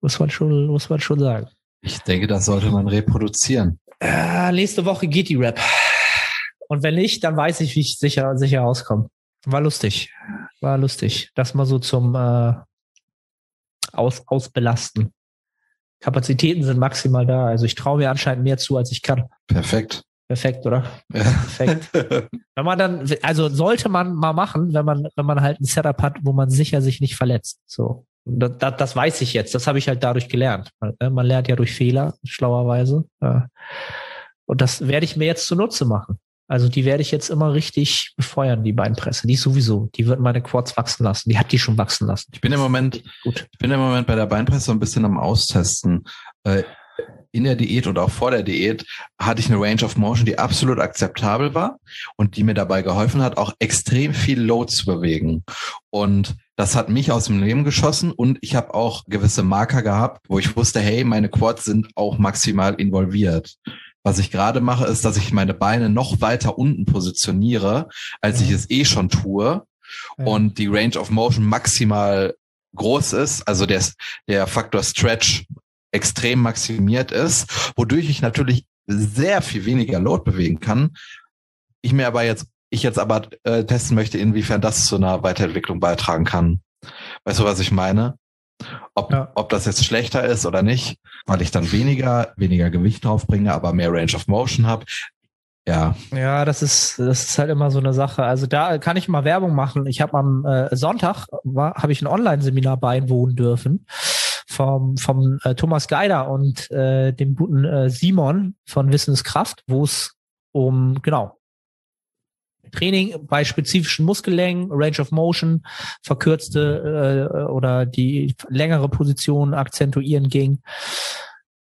Muss man schon, muss man schon sagen. Ich denke, das sollte man reproduzieren. Äh, nächste Woche geht die Rap. Und wenn nicht, dann weiß ich, wie ich sicher, sicher rauskomme. War lustig. War lustig. Das mal so zum äh, Aus, Ausbelasten. Kapazitäten sind maximal da. Also ich traue mir anscheinend mehr zu, als ich kann. Perfekt. Perfekt, oder? Ja. Perfekt. *laughs* wenn man dann, also sollte man mal machen, wenn man, wenn man halt ein Setup hat, wo man sicher sich nicht verletzt. So. Das, das, das weiß ich jetzt. Das habe ich halt dadurch gelernt. Ne, man lernt ja durch Fehler, schlauerweise. Und das werde ich mir jetzt zunutze machen. Also die werde ich jetzt immer richtig befeuern, die Beinpresse. Die sowieso. Die wird meine Quads wachsen lassen. Die hat die schon wachsen lassen. Ich bin im Moment, Gut. ich bin im Moment bei der Beinpresse so ein bisschen am Austesten. In der Diät und auch vor der Diät hatte ich eine Range of Motion, die absolut akzeptabel war und die mir dabei geholfen hat, auch extrem viel Load zu bewegen. Und das hat mich aus dem Leben geschossen und ich habe auch gewisse Marker gehabt, wo ich wusste, hey, meine Quads sind auch maximal involviert. Was ich gerade mache, ist, dass ich meine Beine noch weiter unten positioniere, als ja. ich es eh schon tue. Ja. Und die Range of Motion maximal groß ist, also der, der Faktor Stretch extrem maximiert ist, wodurch ich natürlich sehr viel weniger Load bewegen kann. Ich mir aber jetzt, ich jetzt aber äh, testen möchte, inwiefern das zu einer Weiterentwicklung beitragen kann. Weißt du, was ich meine? Ob, ja. ob das jetzt schlechter ist oder nicht, weil ich dann weniger, weniger Gewicht draufbringe, aber mehr Range of Motion habe. Ja. Ja, das ist, das ist halt immer so eine Sache. Also da kann ich mal Werbung machen. Ich habe am äh, Sonntag war, habe ich ein Online-Seminar beiwohnen dürfen vom, vom äh, Thomas Geider und äh, dem guten äh, Simon von Wissenskraft, wo es um genau Training bei spezifischen Muskellängen, Range of Motion, verkürzte äh, oder die längere Position akzentuieren ging.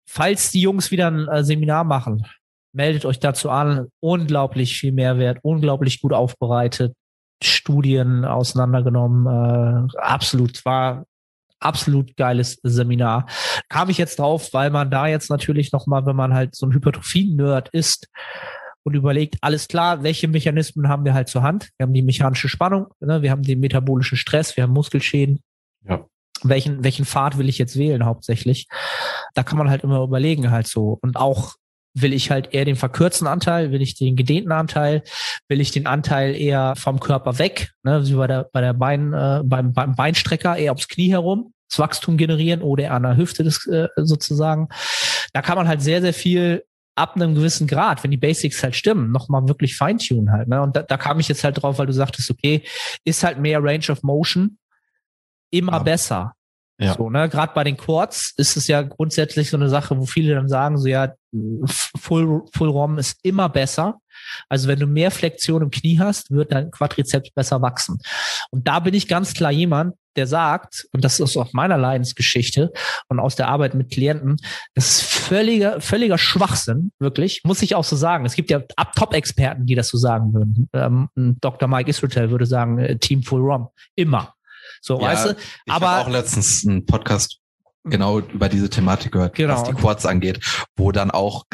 Falls die Jungs wieder ein äh, Seminar machen, meldet euch dazu an. Unglaublich viel Mehrwert, unglaublich gut aufbereitet, Studien auseinandergenommen. Äh, absolut war absolut geiles Seminar. Kam ich jetzt drauf, weil man da jetzt natürlich nochmal, wenn man halt so ein Hypertrophie-Nerd ist, und überlegt, alles klar, welche Mechanismen haben wir halt zur Hand? Wir haben die mechanische Spannung, ne? wir haben den metabolischen Stress, wir haben Muskelschäden. Ja. Welchen, welchen Pfad will ich jetzt wählen hauptsächlich? Da kann man halt immer überlegen halt so. Und auch will ich halt eher den verkürzten Anteil, will ich den gedehnten Anteil, will ich den Anteil eher vom Körper weg, ne, wie bei der, bei der Bein, äh, beim, beim Beinstrecker eher aufs Knie herum, das Wachstum generieren oder an der Hüfte des, äh, sozusagen. Da kann man halt sehr, sehr viel ab einem gewissen Grad, wenn die Basics halt stimmen, nochmal wirklich feintunen halt. Ne? Und da, da kam ich jetzt halt drauf, weil du sagtest, okay, ist halt mehr Range of Motion immer ja. besser. Ja. So, ne, gerade bei den Quads ist es ja grundsätzlich so eine Sache, wo viele dann sagen, so ja, Full, Full ROM ist immer besser. Also wenn du mehr Flexion im Knie hast, wird dein Quadrizeps besser wachsen. Und da bin ich ganz klar jemand, der sagt, und das ist auch meiner Leidensgeschichte und aus der Arbeit mit Klienten, das ist völliger, völliger Schwachsinn, wirklich, muss ich auch so sagen. Es gibt ja Top-Experten, die das so sagen würden. Ähm, Dr. Mike Israel würde sagen, äh, Team Full ROM. Immer. So, ja, weißt du? Ich aber auch letztens einen Podcast genau über diese Thematik gehört, Genau. was die Quads angeht, wo dann auch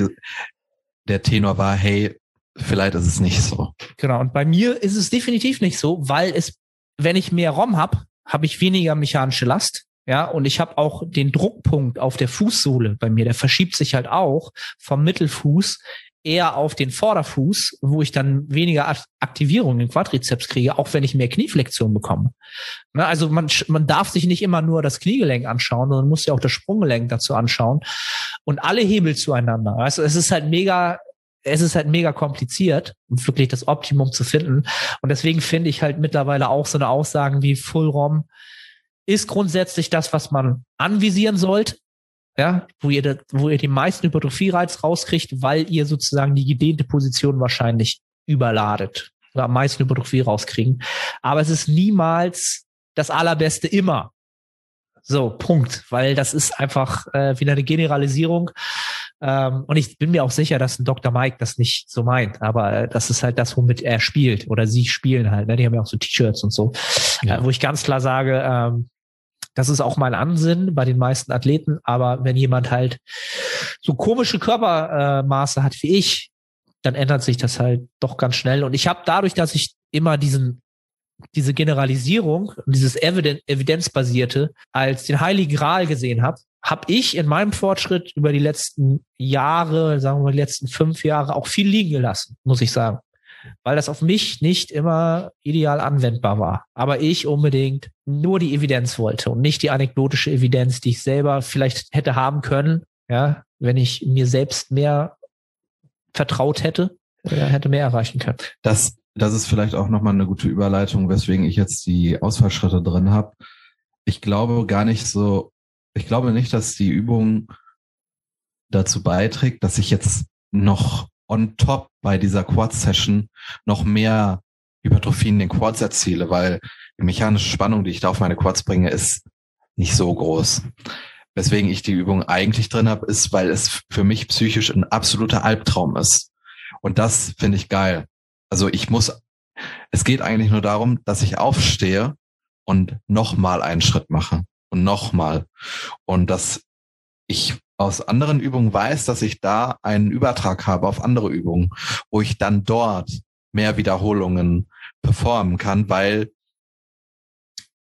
der Tenor war, hey, vielleicht ist es nicht so. Genau. Und bei mir ist es definitiv nicht so, weil es, wenn ich mehr ROM habe, habe ich weniger mechanische Last. Ja, und ich habe auch den Druckpunkt auf der Fußsohle bei mir, der verschiebt sich halt auch vom Mittelfuß eher auf den Vorderfuß, wo ich dann weniger Ak- Aktivierung im Quadrizeps kriege, auch wenn ich mehr Knieflexion bekomme. Ne, also man, man darf sich nicht immer nur das Kniegelenk anschauen, sondern muss ja auch das Sprunggelenk dazu anschauen und alle Hebel zueinander. Also es ist halt mega, es ist halt mega kompliziert, um wirklich das Optimum zu finden. Und deswegen finde ich halt mittlerweile auch so eine Aussagen wie Full ROM ist grundsätzlich das, was man anvisieren sollt. Ja, wo ihr, da, wo ihr den meisten Hypertrophie-Reiz rauskriegt, weil ihr sozusagen die gedehnte Position wahrscheinlich überladet oder am meisten Hypertrophie rauskriegen. Aber es ist niemals das Allerbeste immer. So, Punkt. Weil das ist einfach äh, wieder eine Generalisierung. Ähm, und ich bin mir auch sicher, dass ein Dr. Mike das nicht so meint. Aber äh, das ist halt das, womit er spielt. Oder sie spielen halt. Ne? Die haben ja auch so T-Shirts und so. Ja. Äh, wo ich ganz klar sage, ähm, das ist auch mein Ansinn bei den meisten Athleten. Aber wenn jemand halt so komische Körpermaße Maße hat wie ich, dann ändert sich das halt doch ganz schnell. Und ich habe dadurch, dass ich immer diesen diese Generalisierung, dieses Eviden evidenzbasierte als den heiligen Gral gesehen habe, habe ich in meinem Fortschritt über die letzten Jahre, sagen wir mal die letzten fünf Jahre, auch viel liegen gelassen, muss ich sagen. Weil das auf mich nicht immer ideal anwendbar war. Aber ich unbedingt nur die Evidenz wollte und nicht die anekdotische Evidenz, die ich selber vielleicht hätte haben können, ja, wenn ich mir selbst mehr vertraut hätte, äh, hätte mehr erreichen können. Das, das ist vielleicht auch nochmal eine gute Überleitung, weswegen ich jetzt die Ausfallschritte drin habe. Ich glaube gar nicht so, ich glaube nicht, dass die Übung dazu beiträgt, dass ich jetzt noch on top bei dieser Quad-Session noch mehr Hypertrophie in den Quads erziele, weil die mechanische Spannung, die ich da auf meine Quads bringe, ist nicht so groß. Weswegen ich die Übung eigentlich drin habe, ist, weil es für mich psychisch ein absoluter Albtraum ist. Und das finde ich geil. Also ich muss, es geht eigentlich nur darum, dass ich aufstehe und nochmal einen Schritt mache und nochmal. Und dass ich aus anderen Übungen weiß, dass ich da einen Übertrag habe auf andere Übungen, wo ich dann dort mehr Wiederholungen performen kann, weil,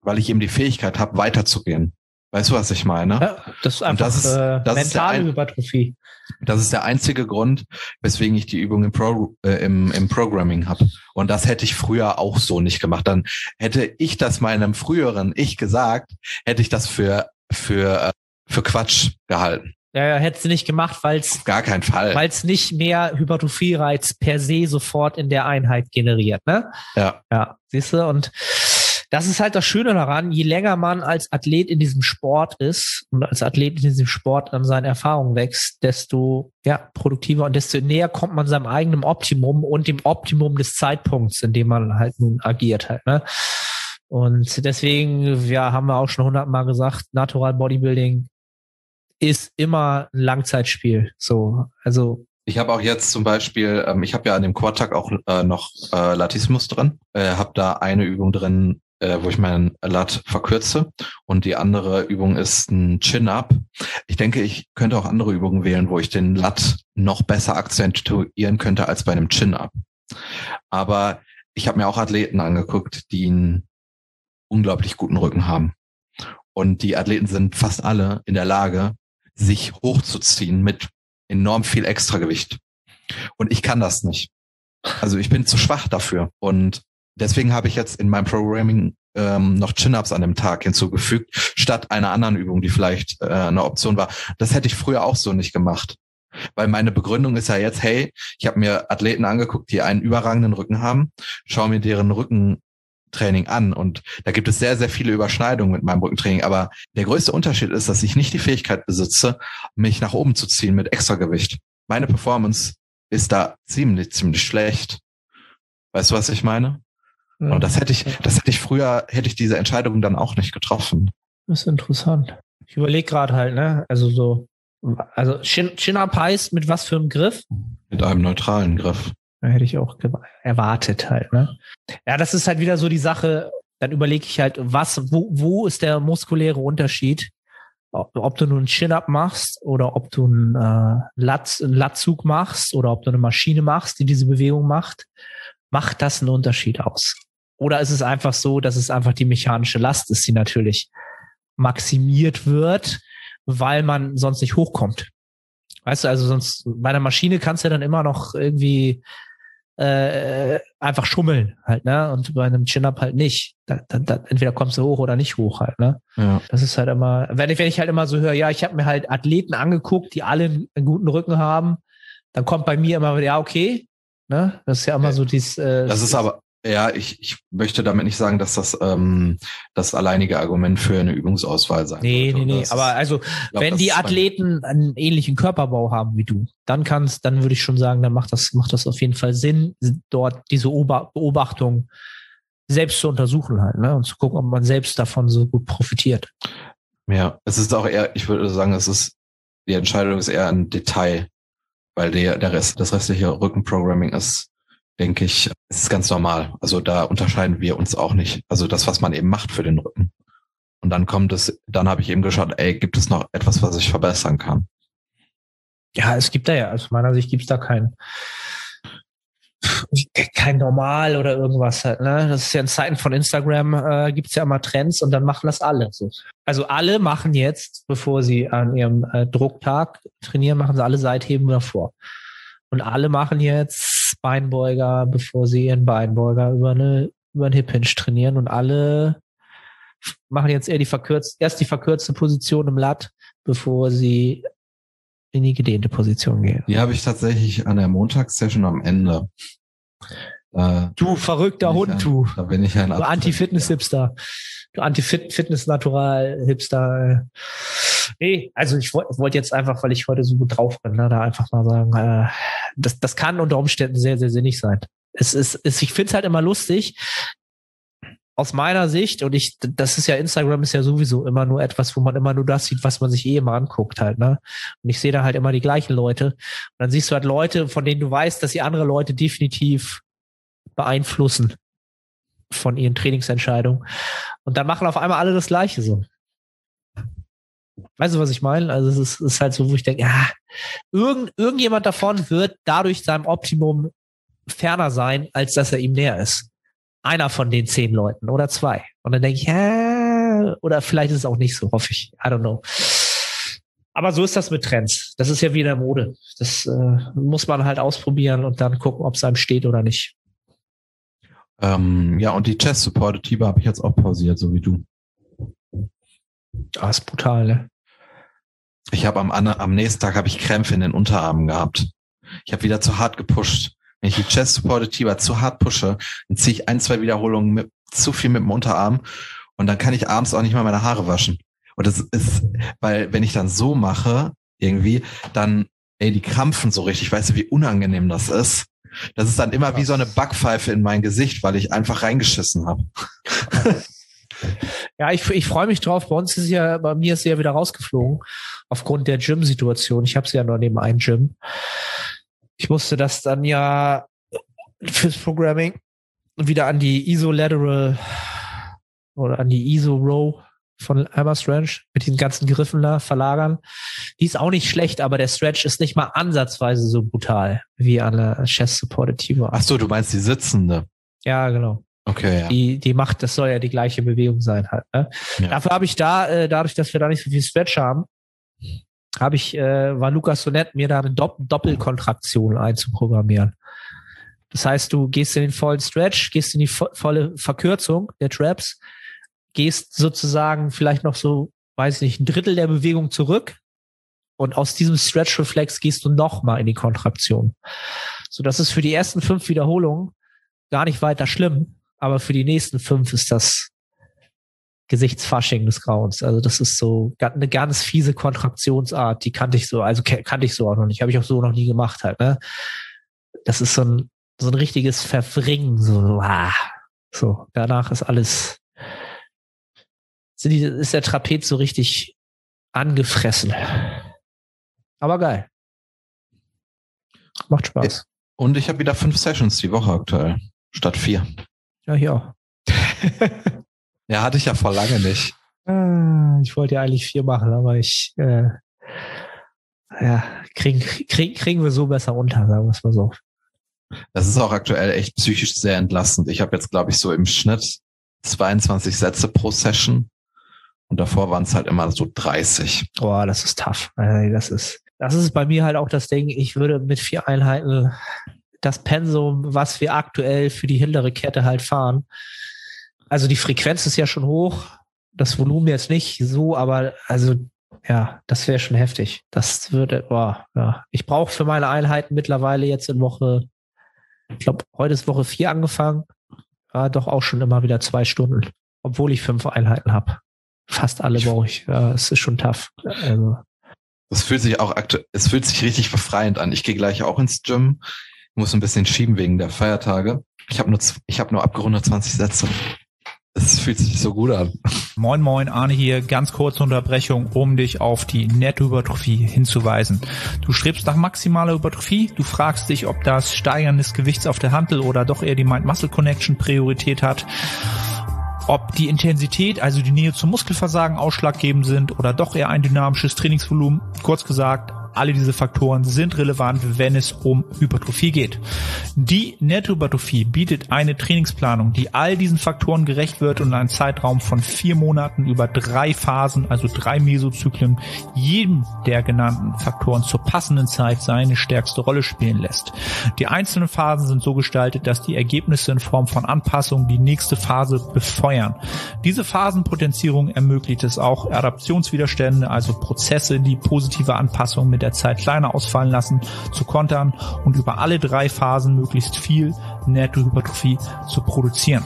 weil ich eben die Fähigkeit habe, weiterzugehen. Weißt du, was ich meine? Ja, das ist Und einfach das ist- äh, das ist der mentale ein- Hypertrophie. Das ist der einzige Grund, weswegen ich die Übung im, Pro, äh, im, im Programming habe. Und das hätte ich früher auch so nicht gemacht. Dann hätte ich das meinem früheren Ich gesagt, hätte ich das für, für, äh, für Quatsch gehalten. Ja, ja, hätte sie nicht gemacht, weil es gar keinen Fall. weil es nicht mehr Hypertrophie-Reiz per se sofort in der Einheit generiert, ne? Ja. Ja, siehst du, und das ist halt das Schöne daran, je länger man als Athlet in diesem Sport ist und als Athlet in diesem Sport an seinen Erfahrungen wächst, desto ja, produktiver und desto näher kommt man seinem eigenen Optimum und dem Optimum des Zeitpunkts, in dem man halt nun agiert halt, ne? Und deswegen, ja, haben wir auch schon hundertmal gesagt, Natural Bodybuilding ist immer ein Langzeitspiel. So, also Ich habe auch jetzt zum Beispiel, ähm, ich habe ja an dem Quad-Tag auch äh, noch äh, Latismus drin, äh, habe da eine Übung drin, äh, wo ich meinen Lat verkürze und die andere Übung ist ein Chin-Up. Ich denke, ich könnte auch andere Übungen wählen, wo ich den Lat noch besser akzentuieren könnte als bei einem Chin-Up. Aber ich habe mir auch Athleten angeguckt, die einen unglaublich guten Rücken haben. Und die Athleten sind fast alle in der Lage, sich hochzuziehen mit enorm viel Extragewicht. Und ich kann das nicht. Also ich bin zu schwach dafür. Und deswegen habe ich jetzt in meinem Programming ähm, noch Chin-Ups an dem Tag hinzugefügt, statt einer anderen Übung, die vielleicht äh, eine Option war. Das hätte ich früher auch so nicht gemacht. Weil meine Begründung ist ja jetzt, hey, ich habe mir Athleten angeguckt, die einen überragenden Rücken haben, schaue mir deren Rückentraining an und da gibt es sehr, sehr viele Überschneidungen mit meinem Rückentraining. Aber der größte Unterschied ist, dass ich nicht die Fähigkeit besitze, mich nach oben zu ziehen mit Extragewicht. Meine Performance ist da ziemlich, ziemlich schlecht. Weißt du, was ich meine? Und das hätte ich, das hätte ich früher, hätte ich diese Entscheidung dann auch nicht getroffen. Das ist interessant. Ich überlege gerade halt, ne? Also so, also Chin- Chin-Up heißt mit was für einem Griff? Mit einem neutralen Griff. Hätte ich auch erwartet halt, ne? Ja, das ist halt wieder so die Sache, dann überlege ich halt, was, wo, wo ist der muskuläre Unterschied ob du nun einen Chin-Up machst oder ob du einen, äh, Latz, einen Latzug machst oder ob du eine Maschine machst, die diese Bewegung macht, macht das einen Unterschied aus? Oder ist es einfach so, dass es einfach die mechanische Last ist, die natürlich maximiert wird, weil man sonst nicht hochkommt? Weißt du, also sonst bei einer Maschine kannst du ja dann immer noch irgendwie äh, einfach schummeln halt, ne? Und bei einem Chin-Up halt nicht. Da, da, da, entweder kommst du hoch oder nicht hoch halt, ne? Ja. Das ist halt immer, wenn ich, wenn ich halt immer so höre, ja, ich habe mir halt Athleten angeguckt, die alle einen guten Rücken haben, dann kommt bei mir immer, ja, okay, ne? Das ist ja immer so dieses. Äh, das ist aber, ja, ich, ich möchte damit nicht sagen, dass das ähm, das alleinige Argument für eine Übungsauswahl sein Nee, nee, nee. Aber also, glaub, wenn die Athleten einen ähnlichen Körperbau haben wie du, dann kannst, dann würde ich schon sagen, dann macht das, macht das auf jeden Fall Sinn, dort diese Beobachtung selbst zu untersuchen halt, ne? Und zu gucken, ob man selbst davon so gut profitiert. Ja, es ist auch eher, ich würde sagen, es ist, die Entscheidung ist eher ein Detail, weil der, der Rest, das restliche Rückenprogramming ist denke ich, ist ganz normal. Also da unterscheiden wir uns auch nicht. Also das, was man eben macht für den Rücken. Und dann kommt es, dann habe ich eben geschaut, ey, gibt es noch etwas, was ich verbessern kann? Ja, es gibt da ja, aus meiner Sicht gibt es da kein, kein Normal oder irgendwas halt. Ne? Das ist ja in Zeiten von Instagram, äh, gibt es ja immer Trends und dann machen das alle. So. Also alle machen jetzt, bevor sie an ihrem äh, Drucktag trainieren, machen sie alle Seitheben davor. Und alle machen jetzt Beinbeuger, bevor sie ihren Beinbeuger über eine über einen Hip Hinge trainieren und alle machen jetzt eher die verkürzt, erst die verkürzte Position im Lat, bevor sie in die gedehnte Position gehen. Die habe ich tatsächlich an der Montagssession am Ende. Äh, du verrückter Hund, ein, du. Da bin ich ein Du Anti-Fitness-Hipster. Du Anti-Fitness-Natural-Hipster. Nee, also ich wollte wollt jetzt einfach, weil ich heute so gut drauf bin, ne, da einfach mal sagen, äh, das, das kann unter Umständen sehr, sehr sinnig sein. Es ist, es, ich finde es halt immer lustig, aus meiner Sicht, und ich, das ist ja, Instagram ist ja sowieso immer nur etwas, wo man immer nur das sieht, was man sich eh immer anguckt halt, ne? Und ich sehe da halt immer die gleichen Leute. Und dann siehst du halt Leute, von denen du weißt, dass sie andere Leute definitiv beeinflussen von ihren Trainingsentscheidungen. Und dann machen auf einmal alle das Gleiche so. Weißt du, was ich meine? Also es ist, ist halt so, wo ich denke, ja, irgend, irgendjemand davon wird dadurch seinem Optimum ferner sein, als dass er ihm näher ist. Einer von den zehn Leuten oder zwei. Und dann denke ich, ja, oder vielleicht ist es auch nicht so, hoffe ich. I don't know. Aber so ist das mit Trends. Das ist ja wieder Mode. Das äh, muss man halt ausprobieren und dann gucken, ob es einem steht oder nicht. Ähm, ja, und die Chest Supported Tiber habe ich jetzt auch pausiert, so wie du. Das ah, ist brutal, ne? Ich habe am, am nächsten Tag habe ich Krämpfe in den Unterarmen gehabt. Ich habe wieder zu hart gepusht. Wenn ich die Chest Supported Tiber zu hart pushe, dann ziehe ich ein, zwei Wiederholungen mit, zu viel mit dem Unterarm und dann kann ich abends auch nicht mal meine Haare waschen. Und das ist, weil wenn ich dann so mache, irgendwie, dann, ey, die krampfen so richtig. Weißt du, wie unangenehm das ist? Das ist dann immer wie so eine Backpfeife in mein Gesicht, weil ich einfach reingeschissen habe. *laughs* Ja, ich, ich freue mich drauf. Bei uns ist ja, bei mir ist sie ja wieder rausgeflogen aufgrund der Gym-Situation. Ich habe sie ja nur neben einem Gym. Ich musste das dann ja fürs Programming wieder an die ISO-Lateral oder an die ISO-Row von Hammer Stretch mit den ganzen Griffen da verlagern. Die ist auch nicht schlecht, aber der Stretch ist nicht mal ansatzweise so brutal wie an der Chest Supported Tiber. Ach so, du meinst die sitzende? Ja, genau. Okay, ja. Die, die macht, das soll ja die gleiche Bewegung sein halt. Ne? Ja. Dafür habe ich da, äh, dadurch, dass wir da nicht so viel Stretch haben, habe ich, äh, war Lukas so nett, mir da eine Dopp Doppelkontraktion einzuprogrammieren. Das heißt, du gehst in den vollen Stretch, gehst in die vo volle Verkürzung der Traps, gehst sozusagen vielleicht noch so, weiß ich nicht, ein Drittel der Bewegung zurück und aus diesem Stretch-Reflex gehst du nochmal in die Kontraktion. So, das ist für die ersten fünf Wiederholungen gar nicht weiter schlimm, aber für die nächsten fünf ist das Gesichtsfasching des Grauens. Also das ist so eine ganz fiese Kontraktionsart, die kannte ich so, also kannte ich so auch noch nicht, habe ich auch so noch nie gemacht halt. Ne? Das ist so ein so ein richtiges Verwringen, so ah, so danach ist alles sind die, ist der Trapez so richtig angefressen. Aber geil. Macht Spaß. Und ich habe wieder fünf Sessions die Woche aktuell, statt vier. Ja, hier auch. *laughs* ja, hatte ich ja vor lange nicht. Ah, ich wollte ja eigentlich vier machen, aber ich, äh, ja, kriegen, krieg, kriegen wir so besser unter, sagen wir es mal so. Das ist auch aktuell echt psychisch sehr entlastend. Ich habe jetzt, glaube ich, so im Schnitt 22 Sätze pro Session. Und davor waren es halt immer so 30. Boah, das ist tough. Das ist, das ist bei mir halt auch das Ding. Ich würde mit vier Einheiten das Pensum, was wir aktuell für die hintere Kette halt fahren. Also die Frequenz ist ja schon hoch. Das Volumen jetzt nicht so, aber also ja, das wäre schon heftig. Das würde, boah, ja. Ich brauche für meine Einheiten mittlerweile jetzt in Woche, ich glaube, heute ist Woche vier angefangen. Ja, doch auch schon immer wieder zwei Stunden, obwohl ich fünf Einheiten habe. Fast alle brauche ich. Ja, es ist schon tough. Also. Das fühlt sich auch aktuell, es fühlt sich richtig befreiend an. Ich gehe gleich auch ins Gym. Ich muss ein bisschen schieben wegen der Feiertage. Ich habe nur, ich habe nur abgerundet 20 Sätze. Es fühlt sich so gut an. Moin Moin, Arne hier. Ganz kurze Unterbrechung, um dich auf die Nettohypertrophie hinzuweisen. Du strebst nach maximaler Hypertrophie. Du fragst dich, ob das Steigern des Gewichts auf der Handel oder doch eher die Mind-Muscle-Connection Priorität hat ob die Intensität, also die Nähe zum Muskelversagen ausschlaggebend sind oder doch eher ein dynamisches Trainingsvolumen. Kurz gesagt, alle diese Faktoren sind relevant, wenn es um Hypertrophie geht. Die Nettohypertrophie bietet eine Trainingsplanung, die all diesen Faktoren gerecht wird und einen Zeitraum von vier Monaten über drei Phasen, also drei Mesozyklen, jedem der genannten Faktoren zur passenden Zeit seine stärkste Rolle spielen lässt. Die einzelnen Phasen sind so gestaltet, dass die Ergebnisse in Form von Anpassungen die nächste Phase befeuern. Diese Phasenpotenzierung ermöglicht es auch Adaptionswiderstände, also Prozesse, die positive Anpassungen mit der Zeit kleiner ausfallen lassen, zu kontern und über alle drei Phasen möglichst viel Nettohypertrophie zu produzieren.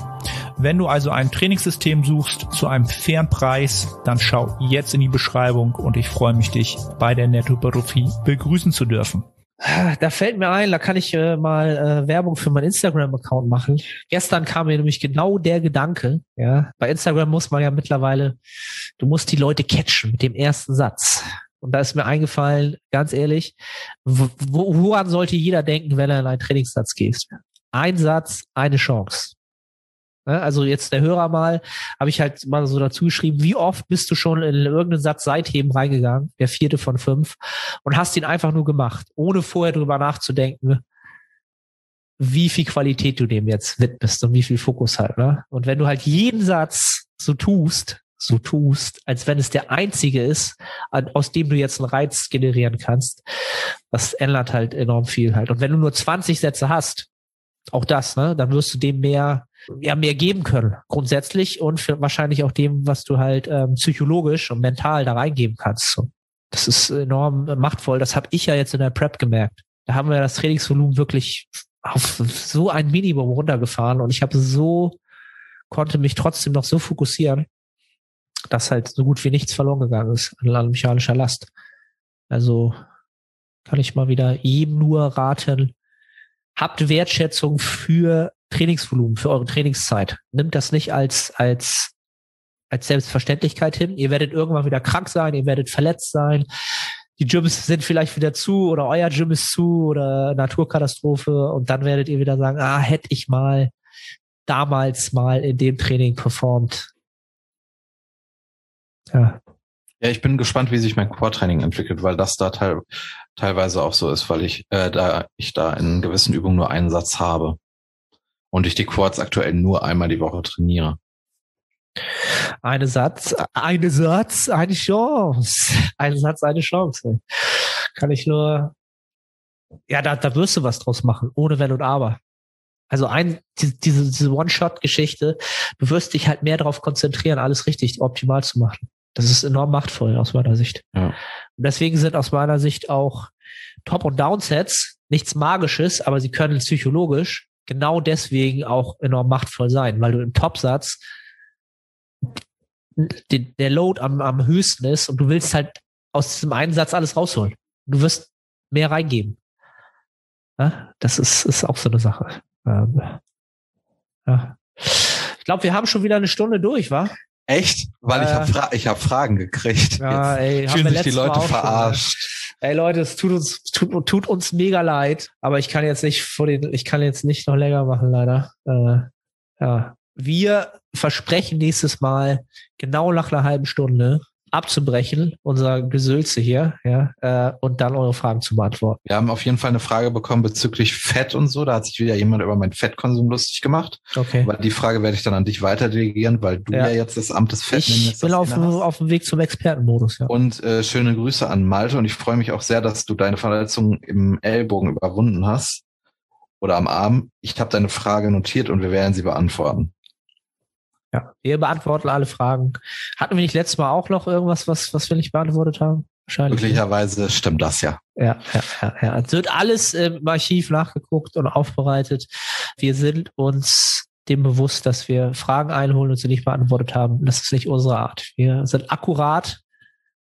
Wenn du also ein Trainingssystem suchst zu einem fairen Preis, dann schau jetzt in die Beschreibung und ich freue mich, dich bei der Nettohypertrophie begrüßen zu dürfen. Da fällt mir ein, da kann ich äh, mal äh, Werbung für meinen Instagram-Account machen. Gestern kam mir nämlich genau der Gedanke, ja, bei Instagram muss man ja mittlerweile, du musst die Leute catchen mit dem ersten Satz. Und da ist mir eingefallen, ganz ehrlich, wo, woran sollte jeder denken, wenn er in einen Trainingssatz geht? Ein Satz, eine Chance. Ne, also jetzt der Hörer mal, habe ich halt mal so dazu geschrieben, wie oft bist du schon in irgendeinen Satz Seitheben reingegangen, der vierte von fünf, und hast ihn einfach nur gemacht, ohne vorher drüber nachzudenken, wie viel Qualität du dem jetzt widmest und wie viel Fokus halt. Ne? Und wenn du halt jeden Satz so tust, so tust, als wenn es der einzige ist, aus dem du jetzt einen Reiz generieren kannst. Das ändert halt enorm viel halt. Und wenn du nur 20 Sätze hast, auch das, ne, dann wirst du dem mehr, ja, mehr geben können, grundsätzlich und für wahrscheinlich auch dem, was du halt ähm, psychologisch und mental da reingeben kannst. So. Das ist enorm machtvoll. Das habe ich ja jetzt in der Prep gemerkt. Da haben wir das Trainingsvolumen wirklich auf so ein Minimum runtergefahren und ich habe so, konnte mich trotzdem noch so fokussieren dass halt so gut wie nichts verloren gegangen ist an mechanischer Last. Also kann ich mal wieder jedem nur raten, habt Wertschätzung für Trainingsvolumen, für eure Trainingszeit. Nimmt das nicht als, als, als Selbstverständlichkeit hin. Ihr werdet irgendwann wieder krank sein, ihr werdet verletzt sein. Die Gyms sind vielleicht wieder zu oder euer Gym ist zu oder Naturkatastrophe und dann werdet ihr wieder sagen, ah, hätte ich mal damals mal in dem Training performt ja. Ja, ich bin gespannt, wie sich mein Core-Training entwickelt, weil das da teil teilweise auch so ist, weil ich äh, da ich da in gewissen Übungen nur einen Satz habe und ich die Quads aktuell nur einmal die Woche trainiere. Eine Satz, eine Satz, eine Chance. Ein Satz, eine Chance. Kann ich nur, ja, da, da wirst du was draus machen, ohne Wenn und Aber. Also ein, diese, diese One-Shot-Geschichte, du wirst dich halt mehr darauf konzentrieren, alles richtig optimal zu machen. Das ist enorm machtvoll aus meiner Sicht. Ja. Und deswegen sind aus meiner Sicht auch Top- und Downsets nichts Magisches, aber sie können psychologisch genau deswegen auch enorm machtvoll sein, weil du im Topsatz der Load am, am höchsten ist und du willst halt aus diesem einen Satz alles rausholen. Du wirst mehr reingeben. Ja, das ist, ist auch so eine Sache. Ähm, ja. Ich glaube, wir haben schon wieder eine Stunde durch, wa? Echt? Weil äh, ich habe Fra hab Fragen gekriegt. Ja, Jetzt ey, fühlen sich die Leute verarscht. Ey Leute, es tut uns tut, tut uns mega leid, aber ich kann jetzt nicht vor den ich kann jetzt nicht noch länger machen leider. Äh, ja, wir versprechen nächstes Mal genau nach einer halben Stunde abzubrechen, unser Gesülze hier, ja, äh, und dann eure Fragen zu beantworten. Wir haben auf jeden Fall eine Frage bekommen bezüglich Fett und so. Da hat sich wieder jemand über meinen Fettkonsum lustig gemacht. Okay. Aber die Frage werde ich dann an dich weiter delegieren, weil du ja, Ja. jetzt das Amt des Ich Fettministers bin auf, auf dem Weg zum Expertenmodus, ja. Und äh, schöne Grüße an Malte und ich freue mich auch sehr, dass du deine Verletzung im Ellbogen überwunden hast oder am Arm. Ich habe deine Frage notiert und wir werden sie beantworten. Ja. Wir beantworten alle Fragen. Hatten wir nicht letztes Mal auch noch irgendwas, was, was wir nicht beantwortet haben? Wahrscheinlich. Möglicherweise stimmt das ja. Ja, ja, ja, ja. Es wird alles im Archiv nachgeguckt und aufbereitet. Wir sind uns dem bewusst, dass wir Fragen einholen und sie nicht beantwortet haben. Das ist nicht unsere Art. Wir sind akkurat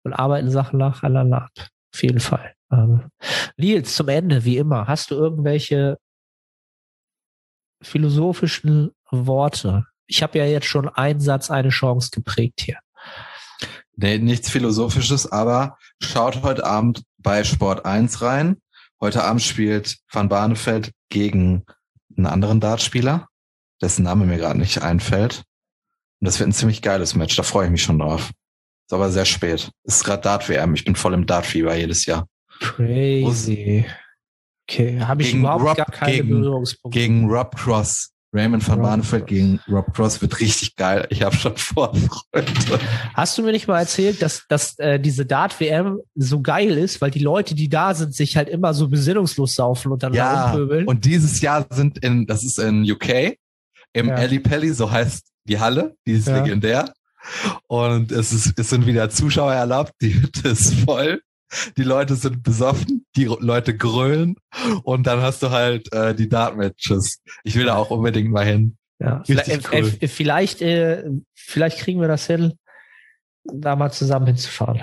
und arbeiten Sachen nacheinander ab. Auf jeden Fall. Ähm, Nils, zum Ende, wie immer, hast du irgendwelche philosophischen Worte? Ich habe ja jetzt schon einen Satz, eine Chance geprägt hier. Nee, nichts Philosophisches, aber schaut heute Abend bei Sport 1 rein. Heute Abend spielt Van Barneveld gegen einen anderen Dartspieler, dessen Name mir gerade nicht einfällt. Und das wird ein ziemlich geiles Match, da freue ich mich schon drauf. Ist aber sehr spät. Ist gerade Dart-WM, ich bin voll im Dart-Fieber jedes Jahr. Crazy. Okay, habe ich Gegen überhaupt Rob- gar keine gegen- Berührungspunkte. Gegen Rob Cross. Raymond van Barneveld gegen Rob Cross wird richtig geil. Ich habe schon Vorfreude. Hast du mir nicht mal erzählt, dass, dass äh, diese Dart-WM so geil ist, weil die Leute, die da sind, sich halt immer so besinnungslos saufen und dann Ja, rumpöbeln? und dieses Jahr sind in, das ist in UK, im Ja. Ali Pelli, so heißt die Halle, die ist Ja. legendär. Und es ist, es sind wieder Zuschauer erlaubt, die Hütte ist voll. Die Leute sind besoffen, die Leute grölen und dann hast du halt äh, die Dart-Matches. Ich will da auch unbedingt mal hin. ja. vielleicht, cool. äh, vielleicht, äh, vielleicht kriegen wir das hin, da mal zusammen hinzufahren.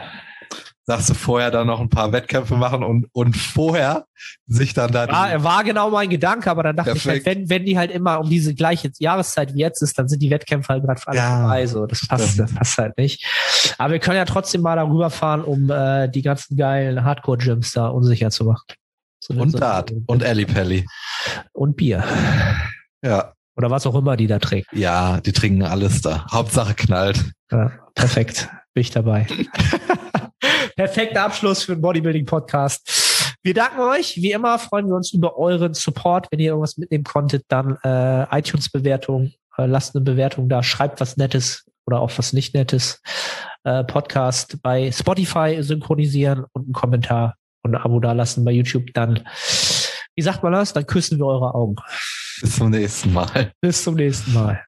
Sagst du vorher dann noch ein paar Wettkämpfe machen und, und vorher sich dann da die- War, war genau mein Gedanke, aber dann dachte ich halt, Perfekt. wenn, wenn die halt immer um diese gleiche Jahreszeit wie jetzt ist, dann sind die Wettkämpfe halt gerade alle Ja, vorbei. So, das passt, stimmt. das passt halt nicht. Aber wir können ja trotzdem mal darüber fahren, um äh, die ganzen geilen Hardcore-Gyms da unsicher zu machen. So, und so- Dart und Ali Pelli. und Bier. Ja, Oder was auch immer die da trinken. ja, die trinken alles da. Hauptsache knallt. Ja, perfekt. Bin ich dabei. *laughs* Perfekter Abschluss für den Bodybuilding-Podcast. Wir danken euch. Wie immer freuen wir uns über euren Support. Wenn ihr irgendwas mitnehmen konntet, dann äh, iTunes-Bewertung, äh, lasst eine Bewertung da, schreibt was Nettes oder auch was nicht Nettes. Äh, Podcast bei Spotify synchronisieren und einen Kommentar und ein Abo da lassen bei YouTube. Dann, wie sagt man das? Dann küssen wir eure Augen. Bis zum nächsten Mal. Bis zum nächsten Mal.